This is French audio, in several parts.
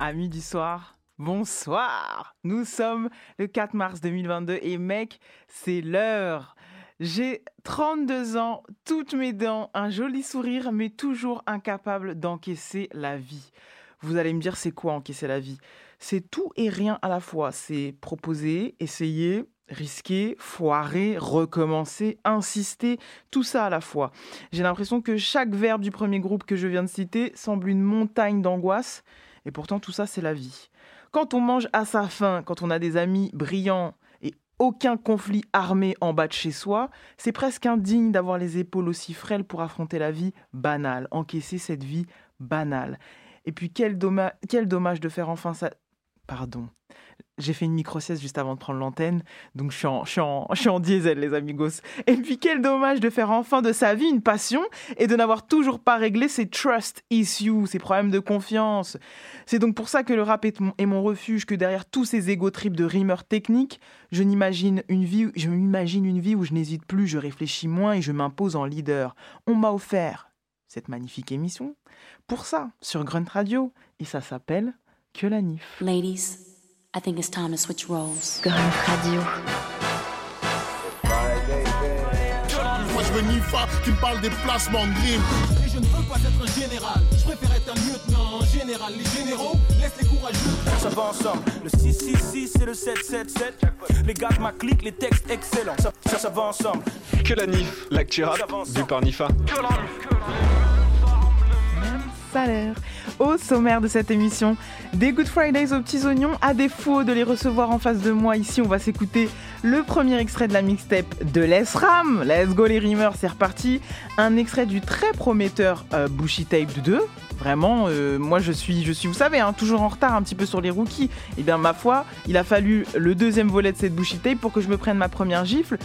Amis du soir, bonsoir. Nous sommes le 4 mars 2022 et mec, c'est l'heure. J'ai 32 ans, toutes mes dents, un joli sourire, mais toujours incapable d'encaisser la vie. Vous allez me dire, c'est quoi encaisser la vie? C'est tout et rien à la fois. C'est proposer, essayer, risquer, foirer, recommencer, insister, tout ça à la fois. J'ai l'impression que chaque verbe du premier groupe que je viens de citer semble une montagne d'angoisse, et pourtant tout ça c'est la vie. Quand on mange à sa faim, quand on a des amis brillants et aucun conflit armé en bas de chez soi, c'est presque indigne d'avoir les épaules aussi frêles pour affronter la vie banale, encaisser cette vie banale. Et puis quel, dommage, quel dommage de faire enfin ça... Pardon. J'ai fait une micro-sieste juste avant de prendre l'antenne, donc je suis, en, diesel, les amigos. Et puis quel dommage de faire enfin de sa vie une passion et de n'avoir toujours pas réglé ses trust issues, ses problèmes de confiance. C'est donc pour ça que le rap est mon, refuge, que derrière tous ces égo trips de rimeurs techniques, je je m'imagine une vie où je n'hésite plus, je réfléchis moins et je m'impose en leader. On m'a offert cette magnifique émission pour ça sur Grunt Radio et ça s'appelle Que la Nif. Ladies, I think it's time to switch roles. Grunt Radio. Moi je veux Nifa qui me parle des placements de grime. Et je ne veux pas être un général, je préfère être un lieutenant général. Les généraux laissent les courageux. Ça va ensemble, le 666 et le 777. Les gars de ma clique, les textes excellents. Ça, ça, ça va ensemble. Que la NIF, l'actu rap, du par Nifa. salaire. Au sommaire de cette émission, des Good Fridays aux petits oignons. À défaut de les recevoir en face de moi, ici, on va s'écouter le premier extrait de la mixtape de l'ESRAM. Let's go les rimeurs, c'est reparti. Un extrait du très prometteur euh, Bushy Tape 2. Vraiment, euh, moi je suis, je suis, vous savez, hein, toujours en retard un petit peu sur les rookies. Et bien, ma foi, il a fallu le deuxième volet de cette Bushy Tape pour que je me prenne ma première gifle.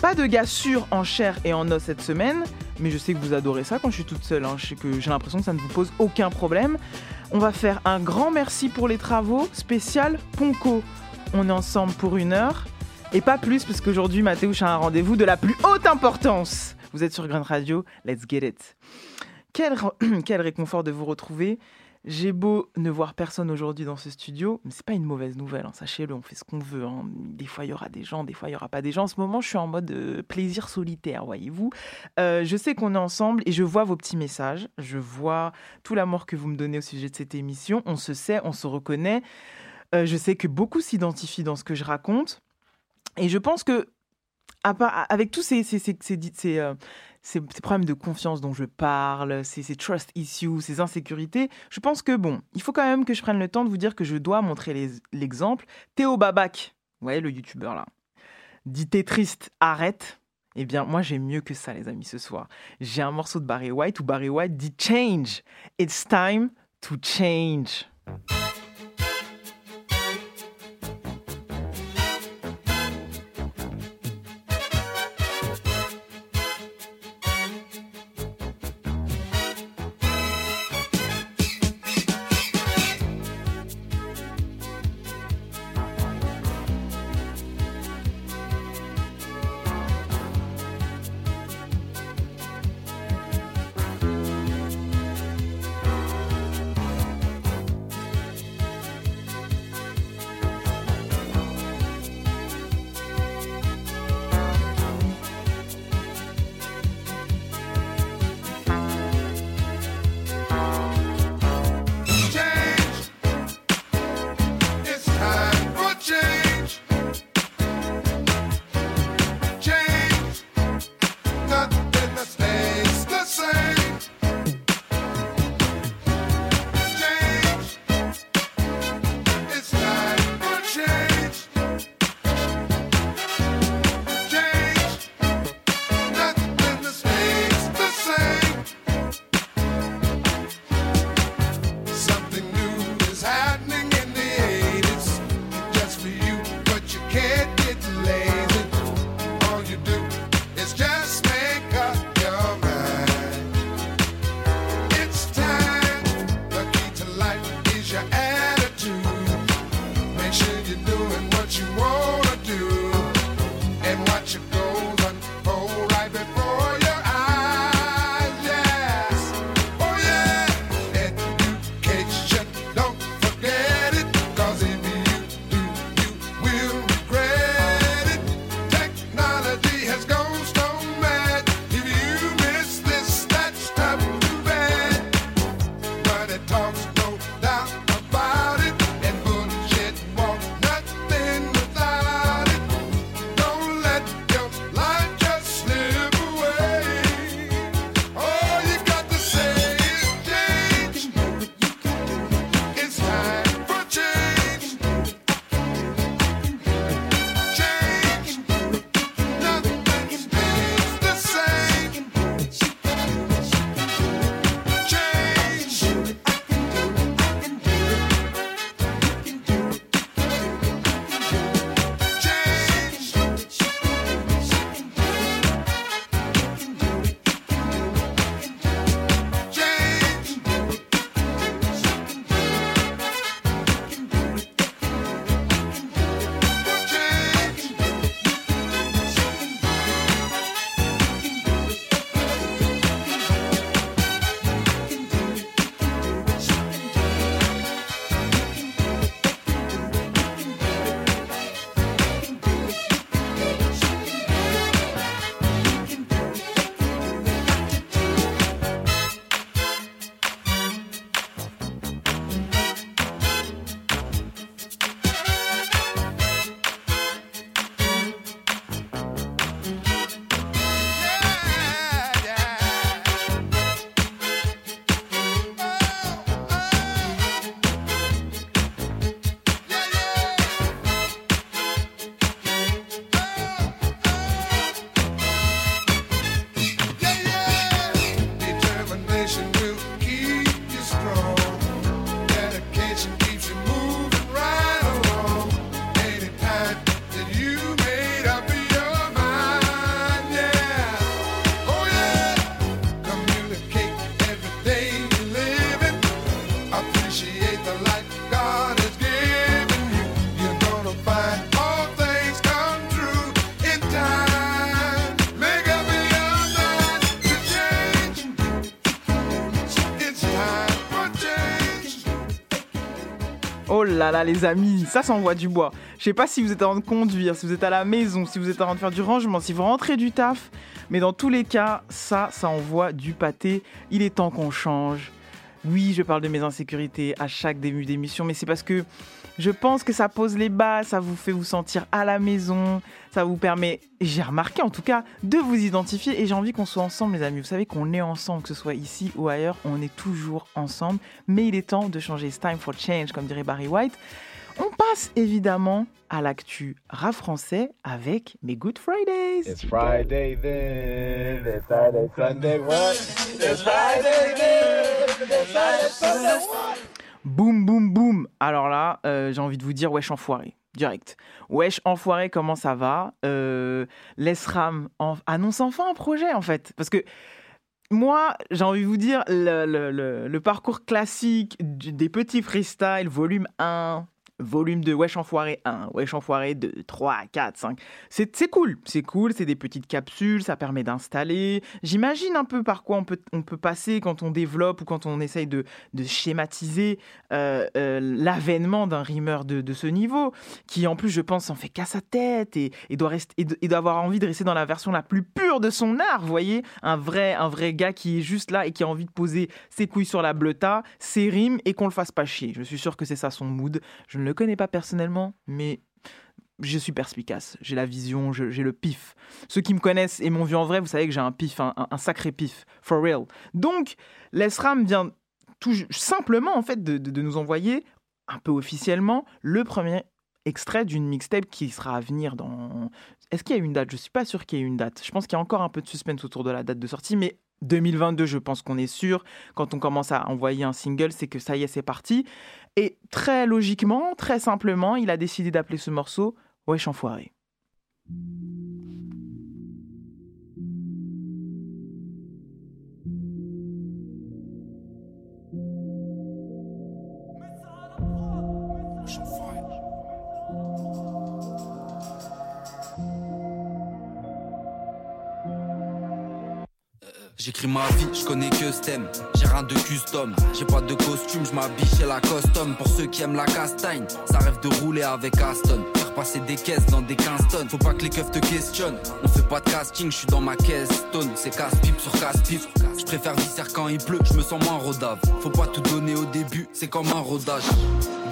Pas de gars sûr en chair et en os cette semaine, mais je sais que vous adorez ça quand je suis toute seule. hein. J'ai l'impression que ça ne vous pose aucun problème. On va faire un grand merci pour les travaux spécial Ponko. On est ensemble pour une heure et pas plus parce qu'aujourd'hui Mathéouche a un rendez-vous de la plus haute importance. Vous êtes sur Grand Radio, let's get it. Quel réconfort de vous retrouver. J'ai beau ne voir personne aujourd'hui dans ce studio, mais c'est pas une mauvaise nouvelle, hein, sachez-le, on fait ce qu'on veut. hein. Des fois il y aura des gens, des fois il y aura pas des gens. En ce moment, je suis en mode euh, plaisir solitaire, voyez-vous. Euh, je sais qu'on est ensemble et je vois vos petits messages, je vois tout l'amour que vous me donnez au sujet de cette émission. On se sait, on se reconnaît. Euh, je sais que beaucoup s'identifient dans ce que je raconte. Et je pense que, avec tous ces- ces, problèmes de confiance dont je parle, ces, ces trust issues, ces insécurités, je pense que, bon, il faut quand même que je prenne le temps de vous dire que je dois montrer l'exemple. Théo Babac, vous voyez le youtubeur là, dit T'es triste, arrête. Eh bien, moi, j'ai mieux que ça, les amis, ce soir. J'ai un morceau de Barry White où Barry White dit Change. It's time to change. Là les amis, ça s'envoie du bois. Je sais pas si vous êtes en train de conduire, si vous êtes à la maison, si vous êtes en train de faire du rangement, si vous rentrez du taf, mais dans tous les cas, ça, ça envoie du pâté. Il est temps qu'on change. Oui, je parle de mes insécurités à chaque début d'émission, mais c'est parce que je pense que ça pose les bases, ça vous fait vous sentir à la maison, ça vous permet, j'ai remarqué en tout cas, de vous identifier et j'ai envie qu'on soit ensemble les amis. Vous savez qu'on est ensemble, que ce soit ici ou ailleurs, on est toujours ensemble, mais il est temps de changer. It's time for change, comme dirait Barry White. On passe évidemment à l'actu rap français avec mes Good Fridays. It's Friday then, it's Friday, Sunday? It's Friday then, it's Friday, Sunday? Boum, boum, boum. Alors là, euh, j'ai envie de vous dire, wesh, enfoiré. Direct. Wesh, enfoiré, comment ça va? Euh, L'ESRAM en- annonce enfin un projet, en fait. Parce que moi, j'ai envie de vous dire, le, parcours classique des petits freestyle, volume 1, volume 2, Wesh Enfoiré 1, Wesh Enfoiré 2, 3, 4, 5. C'est cool, c'est cool, c'est des petites capsules, ça permet d'installer. J'imagine un peu par quoi on peut, on peut passer quand on développe ou quand on essaye de, de schématiser euh, euh, l'avènement d'un rimeur de, de ce niveau, qui en plus, je pense, en fait qu'à sa tête et, et doit rester, et, de- et d'avoir envie de rester dans la version la plus pure de son art, voyez un vrai, un vrai gars qui est juste là et qui a envie de poser ses couilles sur la bleuta, ses rimes et qu'on le fasse pas chier. Je suis sûr que c'est ça son mood. Je ne le connais pas personnellement, mais je suis perspicace, j'ai la vision, j'ai le pif. Ceux qui me connaissent et m'ont vu en vrai, vous savez que j'ai un pif, un, sacré pif, for real. Donc, l'ESRAM vient tout simplement en fait de nous envoyer, un peu officiellement, le premier extrait d'une mixtape qui sera à venir dans... Est-ce qu'il y a une date? Je suis pas sûr qu'il y ait une date. Je pense qu'il y a encore un peu de suspense autour de la date de sortie, mais 2022, je pense qu'on est sûr. Quand on commence à envoyer un single, c'est que ça y est, c'est parti. Et très logiquement, très simplement, il a décidé d'appeler ce morceau Wesh Enfoiré. J'écris ma vie, je connais que ce thème. J'ai rien de custom, j'ai pas de costume, je m'habille chez la custom. Pour ceux qui aiment la castagne, ça rêve de rouler avec Aston. Faire passer des caisses dans des 15 tonnes. Faut pas que les keufs te questionnent. On fait pas de casting, je suis dans ma caisse stone. C'est casse-pipe sur casse-pipe. Je préfère quand il pleut, je me sens moins rodave. Faut pas tout donner au début, c'est comme un rodage.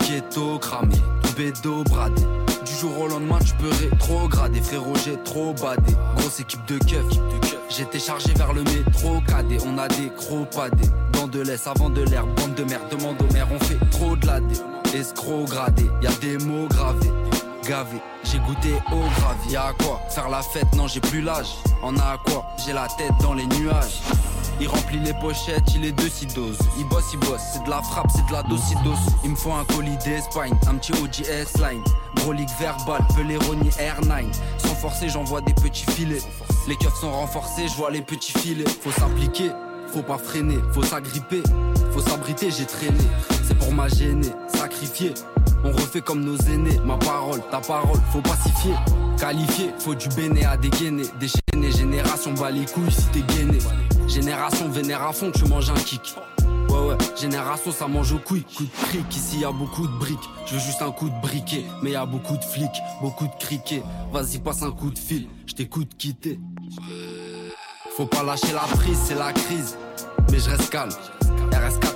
Ghetto cramé, bédo bradé. Du jour au lendemain, tu peux rétrograder. Frérot, j'ai trop badé. Grosse équipe de keufs. J'étais chargé vers le métro cadet. On a des cropadés. Dans de laisse avant de l'air. Bande de merde, demande au maire. On fait trop de la dé. Escroc gradé. Y a des mots gravés. Gavé. J'ai goûté au gravier. Y'a à quoi Faire la fête, non, j'ai plus l'âge. En a à quoi? J'ai la tête dans les nuages. Il remplit les pochettes, il est de doses. Il bosse, il bosse, c'est de la frappe, c'est de la docidos. Il me faut un colis d'Espagne, un petit OGS line. Brolique verbal, Peleronie R9. Sans forcer, j'envoie des petits filets. Les keufs sont renforcés, je vois les petits filets. Faut s'impliquer, faut pas freiner, faut s'agripper. Faut s'abriter, j'ai traîné. C'est pour ma gêner, sacrifier. On refait comme nos aînés. Ma parole, ta parole, faut pacifier. Qualifié, faut du béné à dégainer. Déchaîner, génération, bat les couilles si t'es gainé. Génération, vénère à fond, tu manges un kick. Ouais, ouais, génération, ça mange au couille. Coup de cric, ici y a beaucoup de briques. Je veux juste un coup de briquet, mais y a beaucoup de flics, beaucoup de criquets. Vas-y, passe un coup de fil, je t'écoute quitter. Faut pas lâcher la prise, c'est la crise. Mais je reste calme.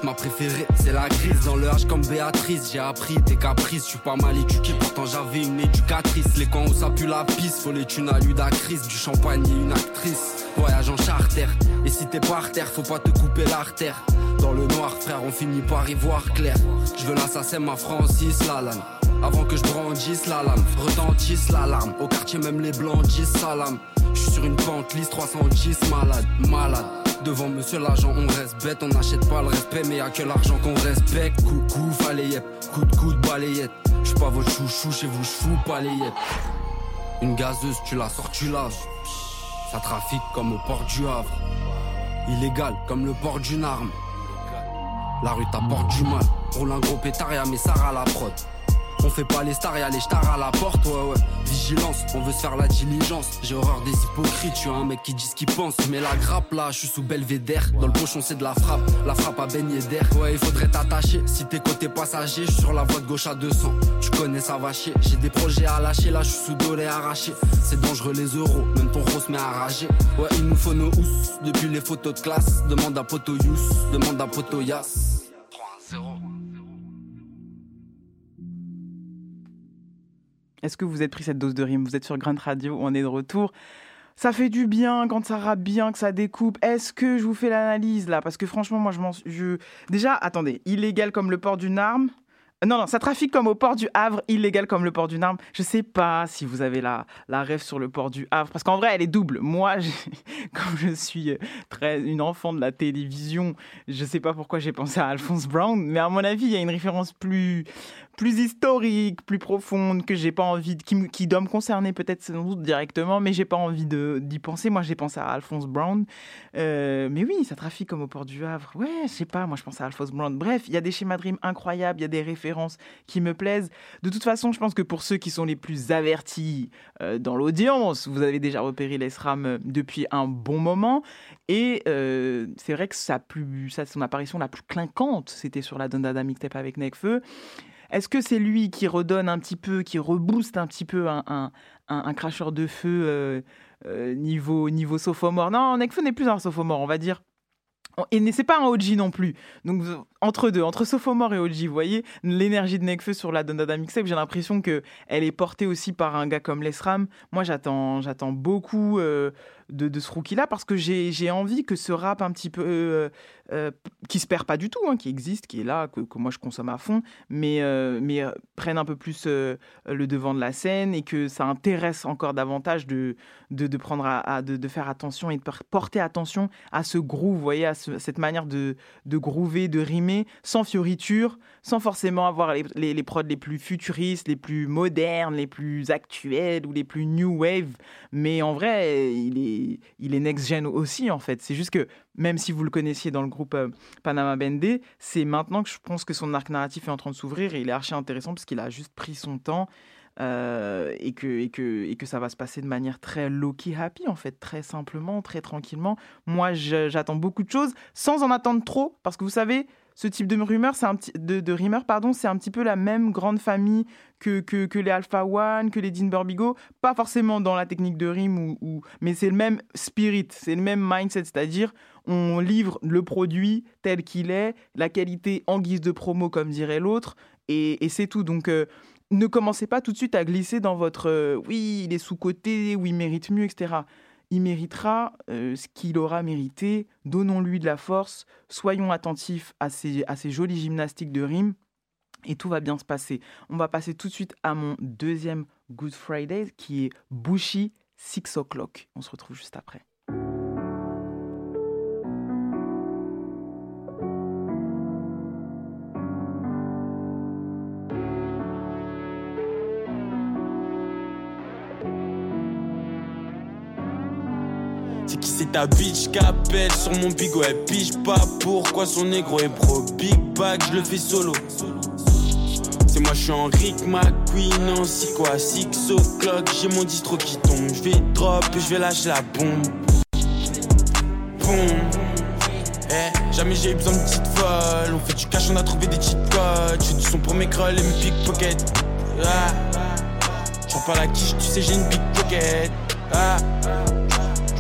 RS4 ma préférée, c'est la grise Dans le H comme Béatrice, j'ai appris tes caprices Je suis pas mal éduqué, pourtant j'avais une éducatrice. Les coins où ça pue la pisse, faut les thunes Du champagne et une actrice, voyage en charter. Et si t'es par terre, faut pas te couper l'artère. Dans le noir frère, on finit par y voir clair. Je veux l'assassin, ma Francis Lalanne avant que je brandisse la lame, retentisse l'alarme. Au quartier, même les blancs disent salam. Je suis sur une pente lisse 310, malade, malade. Devant monsieur l'agent, on reste bête, on n'achète pas le respect, mais y'a que l'argent qu'on respecte. Coucou, fallait yep, coup de coup de balayette. Je suis pas votre chouchou, chez vous, je fous pas les. Une gazeuse, tu la sors, tu laves. Ça trafique comme au port du Havre. Illégal comme le port d'une arme. La rue t'apporte du mal. Roule un gros pétard et à mes à la prod. On fait pas les stars, y'a les stars à la porte, ouais, ouais. Vigilance, on veut se faire la diligence. J'ai horreur des hypocrites, je suis un mec qui dit ce qu'il pense. Mais la grappe là, je suis sous belvédère. Dans le pochon, c'est de la frappe. La frappe à baigner d'air. Ouais, il faudrait t'attacher. Si t'es côté passager, je sur la voie de gauche à 200. Tu connais, ça va chier. J'ai des projets à lâcher, là, je suis sous dolé arraché. C'est dangereux les euros, même ton rose met à rager. Ouais, il nous faut nos housses. Depuis les photos de classe, demande à Poto Yous, demande à Poto Yas. Est-ce que vous êtes pris cette dose de rime? Vous êtes sur Grunt Radio, on est de retour. Ça fait du bien quand ça rappe bien, que ça découpe. Est-ce que je vous fais l'analyse là? Parce que franchement, moi, je m'en. Je... Déjà, attendez, illégal comme le port d'une arme? Non, non, ça trafique comme au port du Havre, illégal comme le port d'une arme. Je sais pas si vous avez la, la rêve sur le port du Havre, parce qu'en vrai, elle est double. Moi, comme je suis euh, très une enfant de la télévision, je sais pas pourquoi j'ai pensé à Alphonse Brown, mais à mon avis, il y a une référence plus, plus historique, plus profonde, que j'ai pas envie, de, qui, qui doit me concerner peut-être sans doute directement, mais j'ai pas envie d'y penser. Moi, j'ai pensé à Alphonse Brown. Euh, mais oui, ça trafique comme au port du Havre. Ouais, je sais pas, moi je pense à Alphonse Brown. Bref, il y a des schémas de rime incroyables, il y a des références qui me plaisent. De toute façon, je pense que pour ceux qui sont les plus avertis euh, dans l'audience, vous avez déjà repéré l'ESRAM euh, depuis un bon moment. Et c'est vrai que plus, son apparition la plus clinquante, c'était sur la Dondada Mixtape avec Nekfeu. Est-ce que c'est lui qui redonne un petit peu, qui rebooste un petit peu un, un, cracheur de feu euh, euh, niveau, niveau sophomore? Non, Nekfeu n'est plus un sophomore, on va dire. Et c'est pas un OG non plus. Donc entre deux, entre sophomore et OG, vous voyez, l'énergie de Nekfeu sur la Dondada Mixtape, j'ai l'impression que elle est portée aussi par un gars comme Lesram. Moi, j'attends, j'attends beaucoup euh, de, de ce rookie-là parce que j'ai, envie que ce rap un petit peu euh, euh, qui se perd pas du tout, hein, qui existe, qui est là, que, moi je consomme à fond, mais euh, mais euh, prenne un peu plus le devant de la scène et que ça intéresse encore davantage de de, prendre à, de, faire attention et de por- porter attention à ce groove, vous voyez, à ce- cette manière de de groover, de rimer, sans fioriture, sans forcément avoir les, les, les prods les plus futuristes, les plus modernes, les plus actuels ou les plus new wave. Mais en vrai, il est, il est next-gen aussi, en fait. C'est juste que, même si vous le connaissiez dans le groupe euh, Panama Bendé, c'est maintenant que je pense que son arc narratif est en train de s'ouvrir et il est archi intéressant parce qu'il a juste pris son temps. euh, et, que, et, que, et que ça va se passer de manière très low-key happy, en fait, très simplement, très tranquillement. Moi, j'attends beaucoup de choses sans en attendre trop, parce que vous savez, ce type de rumeur, c'est un petit, de, rimeur, pardon, c'est un petit peu la même grande famille que, que, les Alpha One, que les Dean Burbigo, pas forcément dans la technique de rime, ou, ou- mais c'est le même spirit, c'est le même mindset, c'est-à-dire on livre le produit tel qu'il est, la qualité en guise de promo, comme dirait l'autre, et, et c'est tout. Donc, euh, ne commencez pas tout de suite à glisser dans votre euh, oui, il est sous-coté, oui, il mérite mieux, etc. Il méritera euh, ce qu'il aura mérité. Donnons-lui de la force. Soyons attentifs à ces, jolies gymnastiques de rime. Et tout va bien se passer. On va passer tout de suite à mon deuxième Good Friday qui est Bushi Six O'Clock. On se retrouve juste après. C'est qui c'est ta bitch qu'appelle sur mon bigot Elle pige pas pourquoi son négro est pro Big bag je le fais solo. C'est moi je suis en Rick McQueen en à 6 o'clock. J'ai mon distro qui tombe. Je vais drop et je vais lâcher la bombe. Boum. Eh, jamais j'ai eu besoin de petites folles On fait du cash on a trouvé des cheat codes. Je fais du son pour mes crolls et mes pickpockets. Ah. J'en parle à qui tu sais j'ai une pickpocket ah.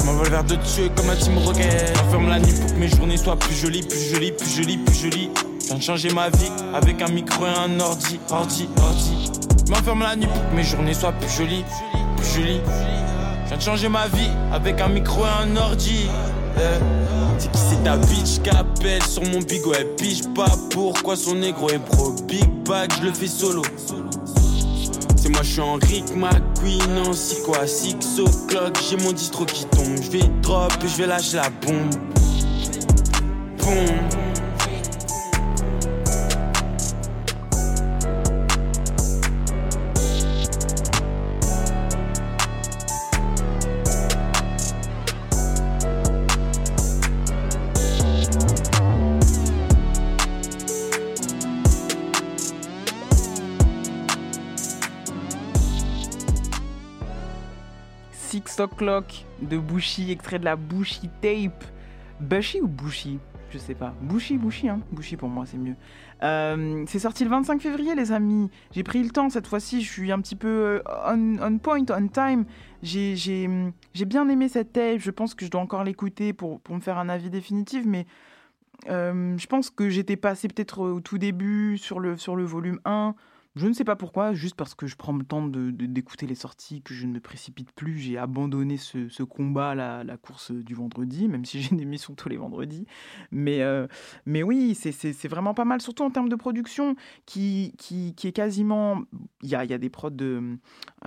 M'envole vers de tuer comme un team rocket. J'enferme la nuit pour que mes journées soient plus jolies, plus jolies, plus jolies, plus jolies. Viens de changer ma vie avec un micro et un ordi, ordi, ordi. M'enferme la nuit pour que mes journées soient plus jolies, plus jolies. Viens de changer ma vie avec un micro et un ordi. Euh, C'est qui c'est ta bitch qu'appelle sur mon bigot Elle pige pas pourquoi son négro est pro Big bag je le fais solo c'est moi, je suis en Rick McQueen en à 6 o'clock. J'ai mon distro qui tombe. Je vais drop et je vais lâcher la bombe. Boum. De Bushi, extrait de la Bushi Tape. Bushi ou Bushi Je sais pas. Bushi, Bushi, hein. Bushi pour moi, c'est mieux. Euh, c'est sorti le 25 février, les amis. J'ai pris le temps cette fois-ci. Je suis un petit peu euh, on, point, on time. J'ai bien aimé cette tape. Je pense que je dois encore l'écouter pour, me faire un avis définitif, mais euh, je pense que j'étais passé peut-être au tout début sur le volume 1. Je ne sais pas pourquoi, juste parce que je prends le temps de- de- d'écouter les sorties, que je ne me précipite plus. J'ai abandonné ce, ce combat, la, la course du vendredi, même si j'ai une émission tous les vendredis. Mais, euh, mais oui, c'est- vraiment pas mal, surtout en termes de production, qui, qui, qui est quasiment... Il y a, y a des prods de...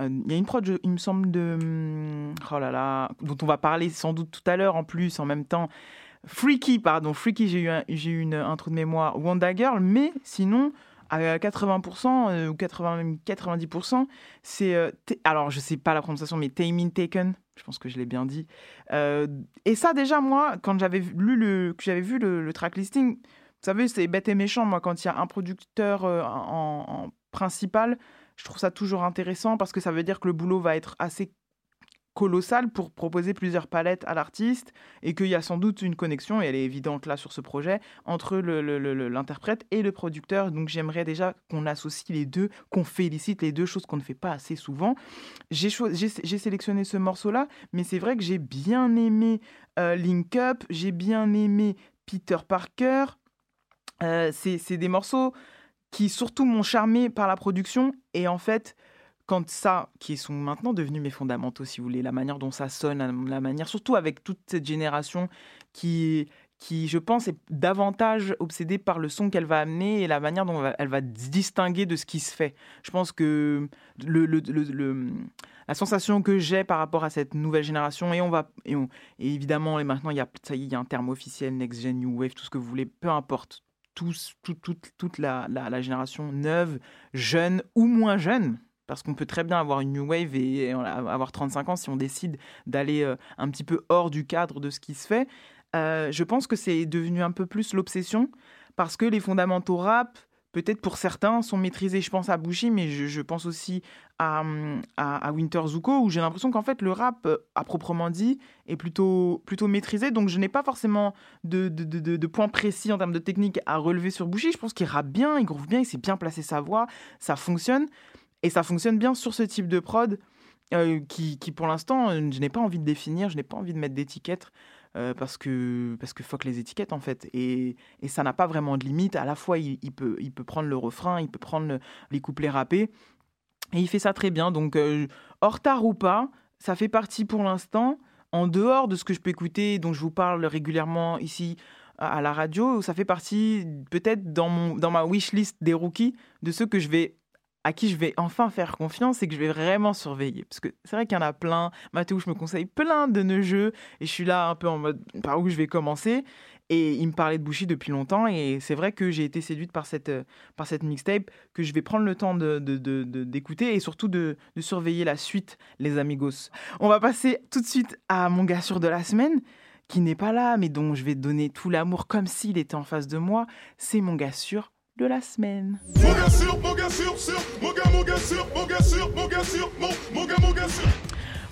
euh, Il y a une prod, il me semble, de... hum, Oh là là, dont on va parler sans doute tout à l'heure en plus, en même temps. Freaky, pardon, Freaky, j'ai eu, un, eu une, un trou de mémoire. Wonder Girl, mais sinon, à 80% euh, ou 80, même 90%, c'est. euh, alors, je sais pas la prononciation, mais Tamin Taken, je pense que je l'ai bien dit. Euh, et ça, déjà, moi, quand j'avais lu le, que j'avais vu le, le track listing, vous savez, c'est bête et méchant, moi, quand il y a un producteur en, en principal, je trouve ça toujours intéressant parce que ça veut dire que le boulot va être assez colossal pour proposer plusieurs palettes à l'artiste et qu'il y a sans doute une connexion, et elle est évidente là sur ce projet, entre l'interprète et le producteur. Donc j'aimerais déjà qu'on associe les deux, qu'on félicite les deux choses qu'on ne fait pas assez souvent. J'ai sélectionné ce morceau-là, mais c'est vrai que j'ai bien aimé euh, Link Up, j'ai bien aimé Peter Parker. Euh, c'est des morceaux qui surtout m'ont charmé par la production et en fait quand ça, qui sont maintenant devenus mes fondamentaux, si vous voulez, la manière dont ça sonne, la- manière, surtout avec toute cette génération qui, qui je pense, est davantage obsédée par le son qu'elle va amener et la manière dont elle va, se distinguer de ce qui se fait. Je pense que la sensation que j'ai par rapport à cette nouvelle génération, et on va, et, évidemment, et maintenant, il y a, ça y est, il y a un terme officiel, Next Gen, New Wave, tout ce que vous voulez, peu importe. Tout- tout- toute la- la génération neuve, jeune ou moins jeune, parce qu'on peut très bien avoir une new wave et avoir 35 ans si on décide d'aller euh, un petit peu hors du cadre de ce qui se fait. Euh, je pense que c'est devenu un peu plus l'obsession parce que les fondamentaux rap, peut-être pour certains, sont maîtrisés. Je pense à Bushi, mais je, pense aussi à, à, Winter Zuko où j'ai l'impression qu'en fait le rap, euh, à proprement dit, est plutôt, plutôt maîtrisé. Donc je n'ai pas forcément de- de points précis en termes de technique à relever sur Bushi. Je pense qu'il rappe bien, il groove bien, il sait bien placer sa voix, ça fonctionne. Et ça fonctionne bien sur ce type de prod euh, qui, pour l'instant, euh, je n'ai pas envie de définir, je n'ai pas envie de mettre d'étiquettes euh, parce, que, parce que fuck les étiquettes en fait. Et, et ça n'a pas vraiment de limite. À la fois, il, peut, il peut prendre le refrain, il peut prendre le- les couplets rappés. Et il fait ça très bien. Donc, hors retard ou pas, ça fait partie pour l'instant, en dehors de ce que je peux écouter, dont je vous parle régulièrement ici à la radio, ça fait partie peut-être dans, mon, dans ma wishlist des rookies de ceux que je vais à qui je vais enfin faire confiance et que je vais vraiment surveiller. Parce que c'est vrai qu'il y en a plein. Mathéo, je me conseille plein de nos jeux et je suis là un peu en mode par où je vais commencer. Et il me parlait de Bushi depuis longtemps et c'est vrai que j'ai été séduite par cette, par cette mixtape que je vais prendre le temps de, de- de- d'écouter et surtout de, de surveiller la suite, les amigos. On va passer tout de suite à mon gars sûr de la semaine qui n'est pas là mais dont je vais donner tout l'amour comme s'il était en face de moi. C'est mon gars sûr de la semaine. Mon gars sûr, mon gars sûr, sûr, mon gars, mon gars sûr, mon gars sûr, mon gars sûr, mon, mon gars, mon gars sûr.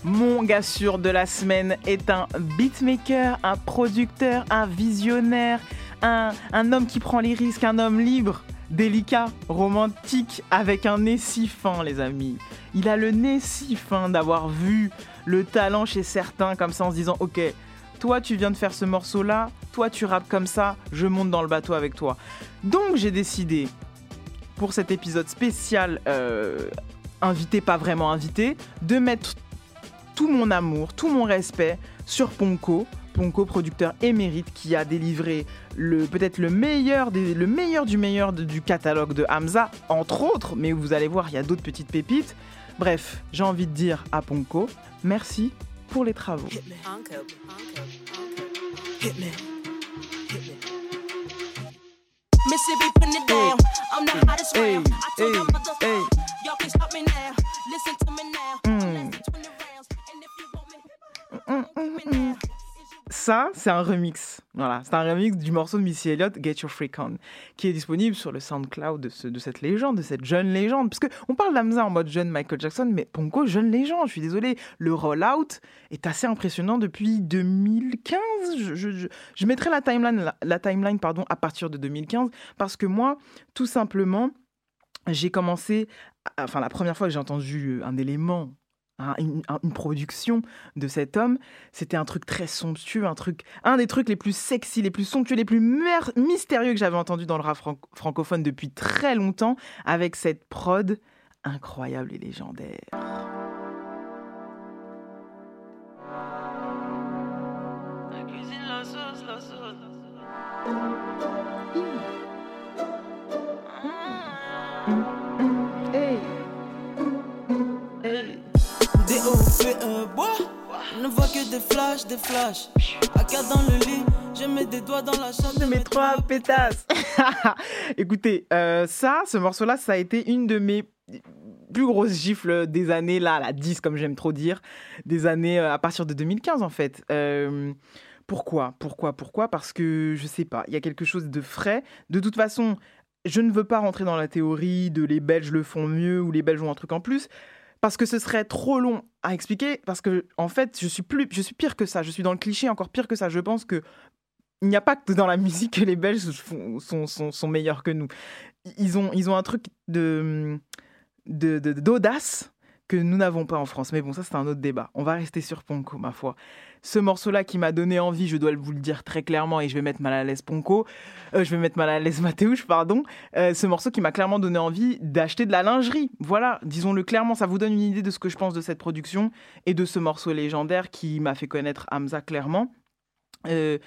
Mon gars sûr de la semaine est un beatmaker, un producteur, un visionnaire, un, un homme qui prend les risques, un homme libre, délicat, romantique, avec un nez si fin, les amis. Il a le nez si fin d'avoir vu le talent chez certains comme ça en se disant Ok, toi tu viens de faire ce morceau-là, toi tu rappes comme ça, je monte dans le bateau avec toi. Donc j'ai décidé, pour cet épisode spécial, euh, invité, pas vraiment invité, de mettre tout mon amour, tout mon respect sur Ponko. Ponko, producteur émérite, qui a délivré le peut-être le meilleur, du meilleur du catalogue de Hamza, entre autres, mais vous allez voir, il y a d'autres petites pépites. Bref, j'ai envie de dire à Ponko, merci pour les travaux. Mississippi putting it down. I'm the hottest hey, round. I told hey, them hey. Y'all can stop me now. Listen to me now. Mm. I'm less than 20 rounds. And if you want me, mm, mm, mm, mm. Ça, c'est un remix. Voilà, c'est un remix du morceau de Missy Elliott, Get Your Freak On, qui est disponible sur le SoundCloud de, ce- de cette légende, de cette jeune légende. Parce on parle d'Amza en mode jeune Michael Jackson, mais Ponko, jeune légende. Je suis désolé, le rollout est assez impressionnant depuis 2015. Je, je, je- mettrai la timeline, la, timeline pardon, à partir de 2015, parce que moi, tout simplement, j'ai commencé, enfin la première fois que j'ai entendu un élément, un- une, un- une production de cet homme, c'était un truc très somptueux, un truc, un des trucs les plus sexy, les plus somptueux, les plus mystérieux que j'avais entendu dans le rap fran- francophone depuis très longtemps, avec cette prod incroyable et légendaire. D.O.P.E. bois Je ne vois que des flashs, des flashs. À quatre dans le lit, je mets des doigts dans la chatte de mes trois pétasses. Écoutez, euh, ça, ce morceau-là, ça a été une de mes plus grosses gifles des années, là, la 10, comme j'aime trop dire, des années euh, à partir de 2015, en fait. Euh, pourquoi? Pourquoi? Pourquoi? Parce que, je sais pas, il y a quelque chose de frais. De toute façon, je ne veux pas rentrer dans la théorie de les Belges le font mieux ou les Belges ont un truc en plus. Parce que ce serait trop long à expliquer. Parce que, en fait, je suis, plus, je suis pire que ça. Je suis dans le cliché encore pire que ça. Je pense que il n'y a pas que dans la musique que les Belges sont, sont, sont meilleurs que nous. Ils ont, ils ont un truc de- d'audace que nous n'avons pas en France. Mais bon, ça, c'est un autre débat. On va rester sur Ponko, ma foi. Ce morceau-là qui m'a donné envie, je dois vous le dire très clairement, et je vais mettre mal à l'aise Ponko, euh, je vais mettre mal à l'aise Mathéouche, pardon. Euh, ce morceau qui m'a clairement donné envie d'acheter de la lingerie. Voilà, disons-le clairement, ça vous donne une idée de ce que je pense de cette production et de ce morceau légendaire qui m'a fait connaître Hamza clairement. Euh,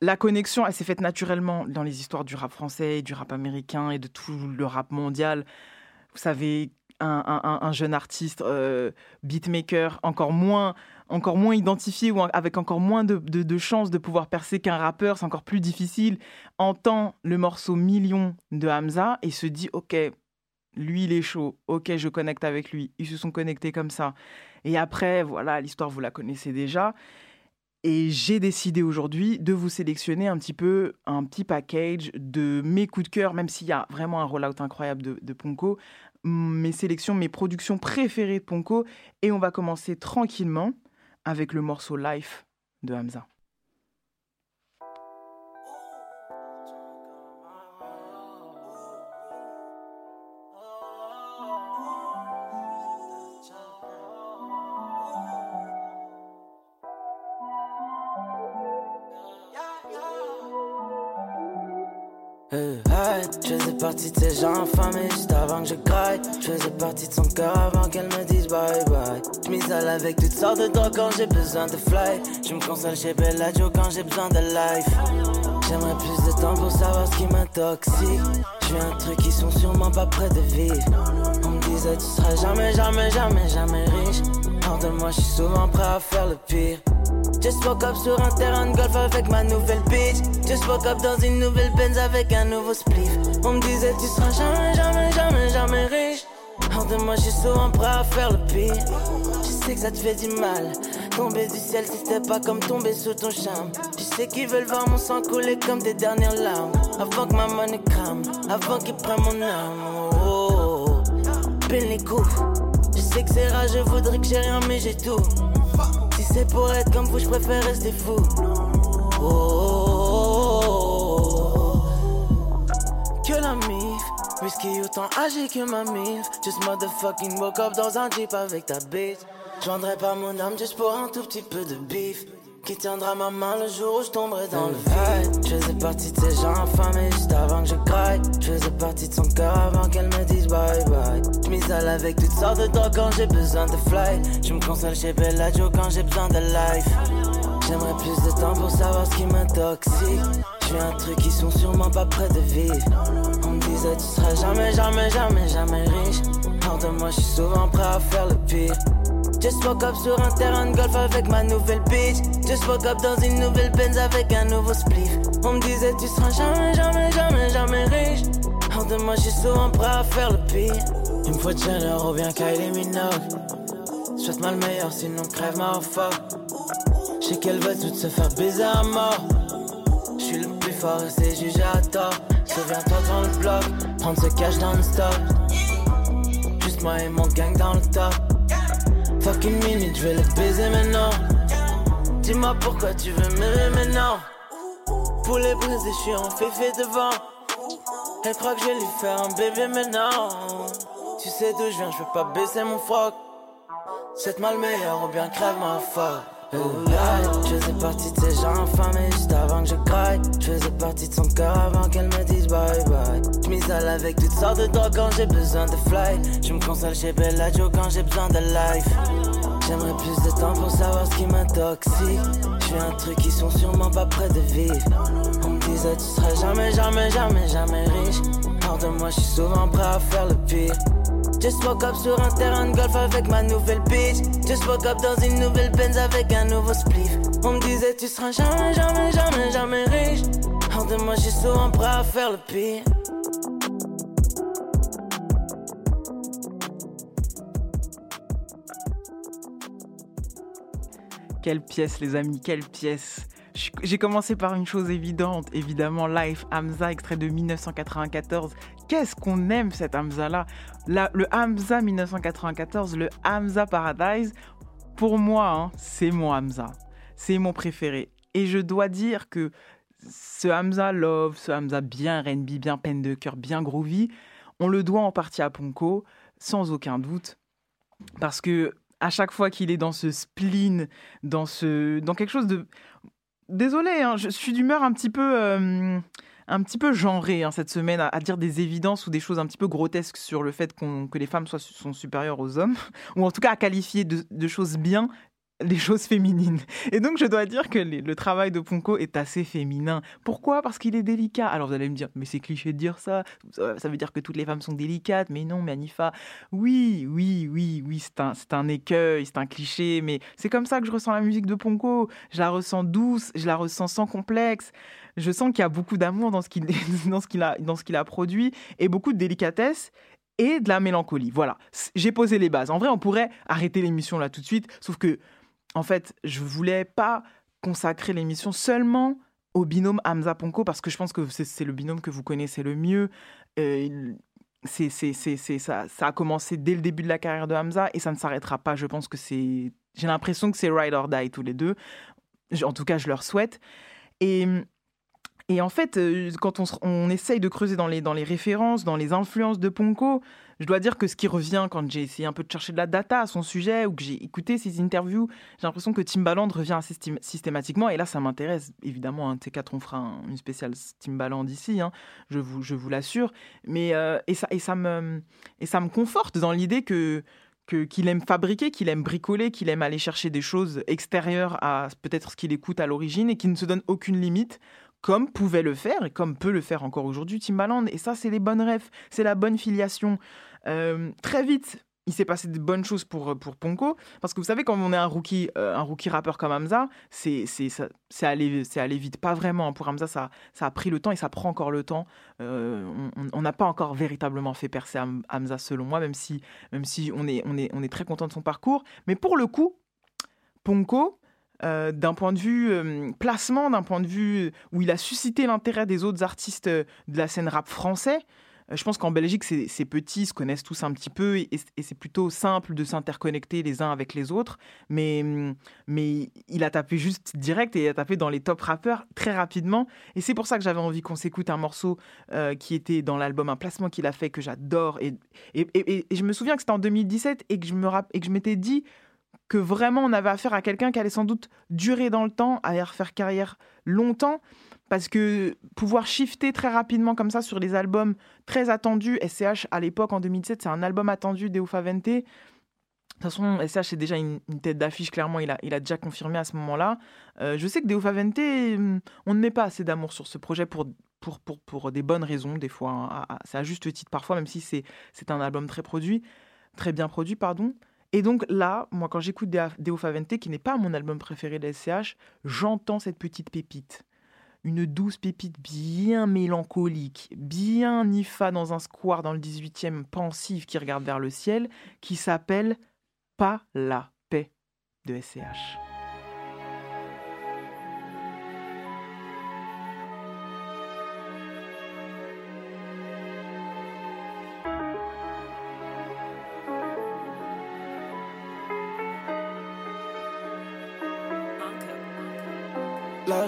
la connexion, elle s'est faite naturellement dans les histoires du rap français, du rap américain et de tout le rap mondial. Vous savez, un, un- un- un jeune artiste, euh, beatmaker, encore moins, encore moins identifié ou avec encore moins de, de, de chances de pouvoir percer qu'un rappeur, c'est encore plus difficile, entend le morceau Million de Hamza et se dit, OK, lui, il est chaud, OK, je connecte avec lui. Ils se sont connectés comme ça. Et après, voilà, l'histoire, vous la connaissez déjà. Et j'ai décidé aujourd'hui de vous sélectionner un petit peu un petit package de mes coups de cœur, même s'il y a vraiment un rollout incroyable de, de Ponko, mes sélections, mes productions préférées de Ponko. Et on va commencer tranquillement avec le morceau Life de Hamza. Partie de ces gens affamés juste avant que je graille. Je faisais partie de son cœur avant qu'elle me dise bye bye. Je m'isole avec toutes sortes de drogues quand j'ai besoin de fly. Je me console chez Bellagio quand j'ai besoin de life. J'aimerais plus de temps pour savoir ce qui m'intoxique. Je un truc qui sont sûrement pas près de vivre. On me disait tu seras jamais, jamais, jamais, jamais riche. Hors de moi, je suis souvent prêt à faire le pire. Just woke up sur un terrain de golf avec ma nouvelle bitch. Just woke up dans une nouvelle Benz avec un nouveau spliff. On me disait tu seras jamais, jamais, jamais, jamais riche. Hors de moi, suis souvent prêt à faire le pire. Je sais que ça te fait du mal. Tomber du ciel, si c'était pas comme tomber sous ton charme. Tu sais qu'ils veulent voir mon sang couler comme des dernières larmes. Avant que ma money crame, avant qu'ils prennent mon âme. Oh, oh, oh. Pile les coups. Je sais que c'est rare, je voudrais que j'ai rien, mais j'ai tout. C'est pour être comme vous, je préfère rester fou. Oh. Que la mif, whisky autant âgé que ma mif. Just motherfucking woke up dans un jeep avec ta bitch. Je vendrais pas mon âme juste pour un tout petit peu de bif. Qui tiendra ma main le jour où je tomberai dans le vide. Je faisais partie de ces gens affamés juste avant que je craille. Je faisais partie de son cœur avant qu'elle me dise bye bye. Je m'isole avec toutes sortes de drogues quand j'ai besoin de fly. Je me console chez Bellagio quand j'ai besoin de life. J'aimerais plus de temps pour savoir ce qui m'intoxique. Je suis un truc qui sont sûrement pas près de vivre. On me disait tu seras jamais, jamais, jamais, jamais riche. Hors de moi, je suis souvent prêt à faire le pire. Just woke up sur un terrain de golf avec ma nouvelle bitch. Just woke up dans une nouvelle Benz avec un nouveau spliff. On me disait tu seras jamais, jamais, jamais, jamais riche. Hors de moi, suis souvent prêt à faire le pire. Il me faut Jenner ou bien Kylie Minogue. Souhaite-moi le meilleur, sinon crève ma fuck. Je sais qu'elle veut toutes se faire baiser à mort. Je suis le plus fort et c'est jugé à tort. Souviens-toi dans le bloc, prendre ce cash dans le stop. Juste moi et mon gang dans le top. Fuck une minute, je vais le baiser maintenant. Dis-moi pourquoi tu veux m'aimer maintenant. Pour les briser, je suis en féfé devant. Elle croit que je vais lui faire un bébé maintenant. Tu sais d'où je viens, je veux pas baisser mon froc. C'est mal meilleur ou bien crève ma foi. Je faisais partie de ces gens infamés juste avant que je craque. Je faisais partie de son cœur avant qu'elle me dise bye bye. Je m'isole avec toutes sortes de drogues quand j'ai besoin de fly. Je me console chez Bellagio quand j'ai besoin de life. J'aimerais plus de temps pour savoir ce qui m'intoxique. Je fais un truc qui sont sûrement pas près de vivre. On me disait tu seras jamais, jamais, jamais, jamais riche. Hors de moi, je suis souvent prêt à faire le pire. Just woke up sur un terrain de golf avec ma nouvelle bitch. Just woke up dans une nouvelle Benz avec un nouveau spliff. On me disait tu seras jamais, jamais, jamais, jamais riche. Hors de moi, suis souvent prêt à faire le pire. Quelle pièce, les amis, quelle pièce. J'ai commencé par une chose évidente, évidemment, Life Hamza, extrait de 1994. Qu'est-ce qu'on aime cet Hamza-là? Là, Le Hamza 1994, le Hamza Paradise, pour moi, hein, c'est mon Hamza. C'est mon préféré. Et je dois dire que ce Hamza Love, ce Hamza bien R&B, bien peine de cœur, bien groovy, on le doit en partie à Ponko, sans aucun doute. Parce que à chaque fois qu'il est dans ce spleen, dans, ce, dans quelque chose de... Désolé, hein, je suis d'humeur un petit peu... euh, un petit peu genrée hein, cette semaine à, dire des évidences ou des choses un petit peu grotesques sur le fait que les femmes soient, sont supérieures aux hommes, ou en tout cas à qualifier de, choses bien les choses féminines. Et donc je dois dire que le travail de Ponko est assez féminin. Pourquoi? Parce qu'il est délicat. Alors vous allez me dire, mais c'est cliché de dire ça, ça veut dire que toutes les femmes sont délicates, mais non, mais Anifa, oui, oui, oui, oui, c'est un, un écueil, c'est un cliché, mais c'est comme ça que je ressens la musique de Ponko. Je la ressens douce, je la ressens sans complexe. Je sens qu'il y a beaucoup d'amour dans ce qu'il a, produit et beaucoup de délicatesse et de la mélancolie. Voilà, j'ai posé les bases. En vrai, on pourrait arrêter l'émission là tout de suite, sauf que, en fait, je voulais pas consacrer l'émission seulement au binôme Hamza Ponko parce que je pense que c'est le binôme que vous connaissez le mieux. Euh, c'est, ça, ça a commencé dès le début de la carrière de Hamza et ça ne s'arrêtera pas. Je pense que c'est. J'ai l'impression que c'est ride or die tous les deux. En tout cas, je leur souhaite. Et. Et en fait, euh, quand on, essaye de creuser dans les, références, dans les influences de Ponko, je dois dire que ce qui revient quand j'ai essayé un peu de chercher de la data à son sujet ou que j'ai écouté ses interviews, j'ai l'impression que Timbaland revient assez systématiquement. Et là, ça m'intéresse. Évidemment, un de ces quatre, on fera un- une spéciale Timbaland ici, hein, je vous, l'assure. Mais euh, et, ça, me, conforte dans l'idée que- qu'il aime fabriquer, qu'il aime bricoler, qu'il aime aller chercher des choses extérieures à peut-être ce qu'il écoute à l'origine et qu'il ne se donne aucune limite, comme pouvait le faire et comme peut le faire encore aujourd'hui Timbaland. Et ça, c'est les bonnes rêves, c'est la bonne filiation. Euh, très vite, il s'est passé de bonnes choses pour, pour Ponko, parce que vous savez, quand on est un rookie, euh, un rookie rappeur comme Hamza, c'est allé, allé vite. Pas vraiment. Pour Hamza, ça, ça a pris le temps et ça prend encore le temps. Euh, on- n'a pas encore véritablement fait percer Ham- Hamza, selon moi, même si, même si on, est, on, est, on est très content de son parcours. Mais pour le coup, Ponko, euh, d'un point de vue euh, placement, d'un point de vue où il a suscité l'intérêt des autres artistes euh, de la scène rap français, je pense qu'en Belgique, c'est c'est petit, ils se connaissent tous un petit peu et, c'est plutôt simple de s'interconnecter les uns avec les autres. Mais, hum, mais il a tapé juste direct et il a tapé dans les top rappeurs très rapidement. Et c'est pour ça que j'avais envie qu'on s'écoute un morceau qui était dans l'album, un placement qu'il a fait que j'adore. Et, et, et- et je me souviens que c'était en 2017 et que je me rapp- et que je m'étais dit que vraiment on avait affaire à quelqu'un qui allait sans doute durer dans le temps, aller refaire carrière longtemps, parce que pouvoir shifter très rapidement comme ça sur les albums très attendus, SCH à l'époque en 2017 c'est un album attendu d'Eo Favente. De toute façon, SCH c'est déjà une, tête d'affiche, clairement, il a, il a déjà confirmé à ce moment-là. Euh, je sais que Deo Favente, hum, on ne met pas assez d'amour sur ce projet pour, pour, pour, pour des bonnes raisons, des fois. hein, C'est à juste titre parfois, même si c'est un album très produit, très bien produit, pardon. Et donc là, moi, quand j'écoute Deo Favente, qui n'est pas mon album préféré de SCH, j'entends cette petite pépite. Une douce pépite bien mélancolique, bien nifa dans un square dans le 18e, pensive qui regarde vers le ciel, qui s'appelle Pas la paix de SCH.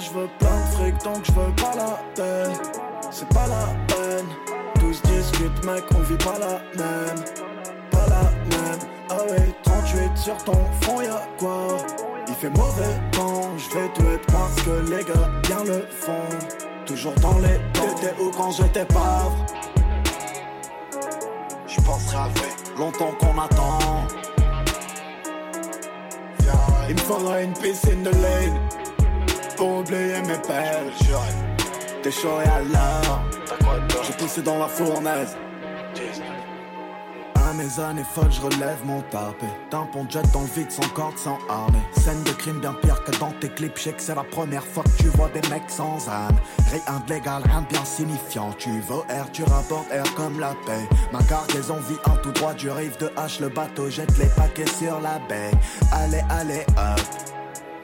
Je veux plein de fric donc je veux pas la peine. C'est pas la peine. Tous discutent mec on vit pas la même. Pas la même. Ah ouais 38 sur ton front y'a quoi? Il fait mauvais temps. Je vais tout être parce que les gars bien le font. Toujours dans les T'étais où quand j'étais pauvre? Je penserai avec longtemps qu'on attend. Il me faudrait une piscine de lane Oublier mes pères T'es chaud et à l'heure J'ai poussé dans la fournaise à mes années folles, je relève mon tapé. Tampon jet dans le vide sans corde, sans armée. Scène de crime bien pire que dans tes clips. Je que c'est la première fois que tu vois des mecs sans âme. Rien de légal, rien de bien signifiant. Tu veux air, tu rapportes air comme la paix. Ma cargaison vit en tout droit du rive de H. Le bateau jette les paquets sur la baie. Allez, allez, hop.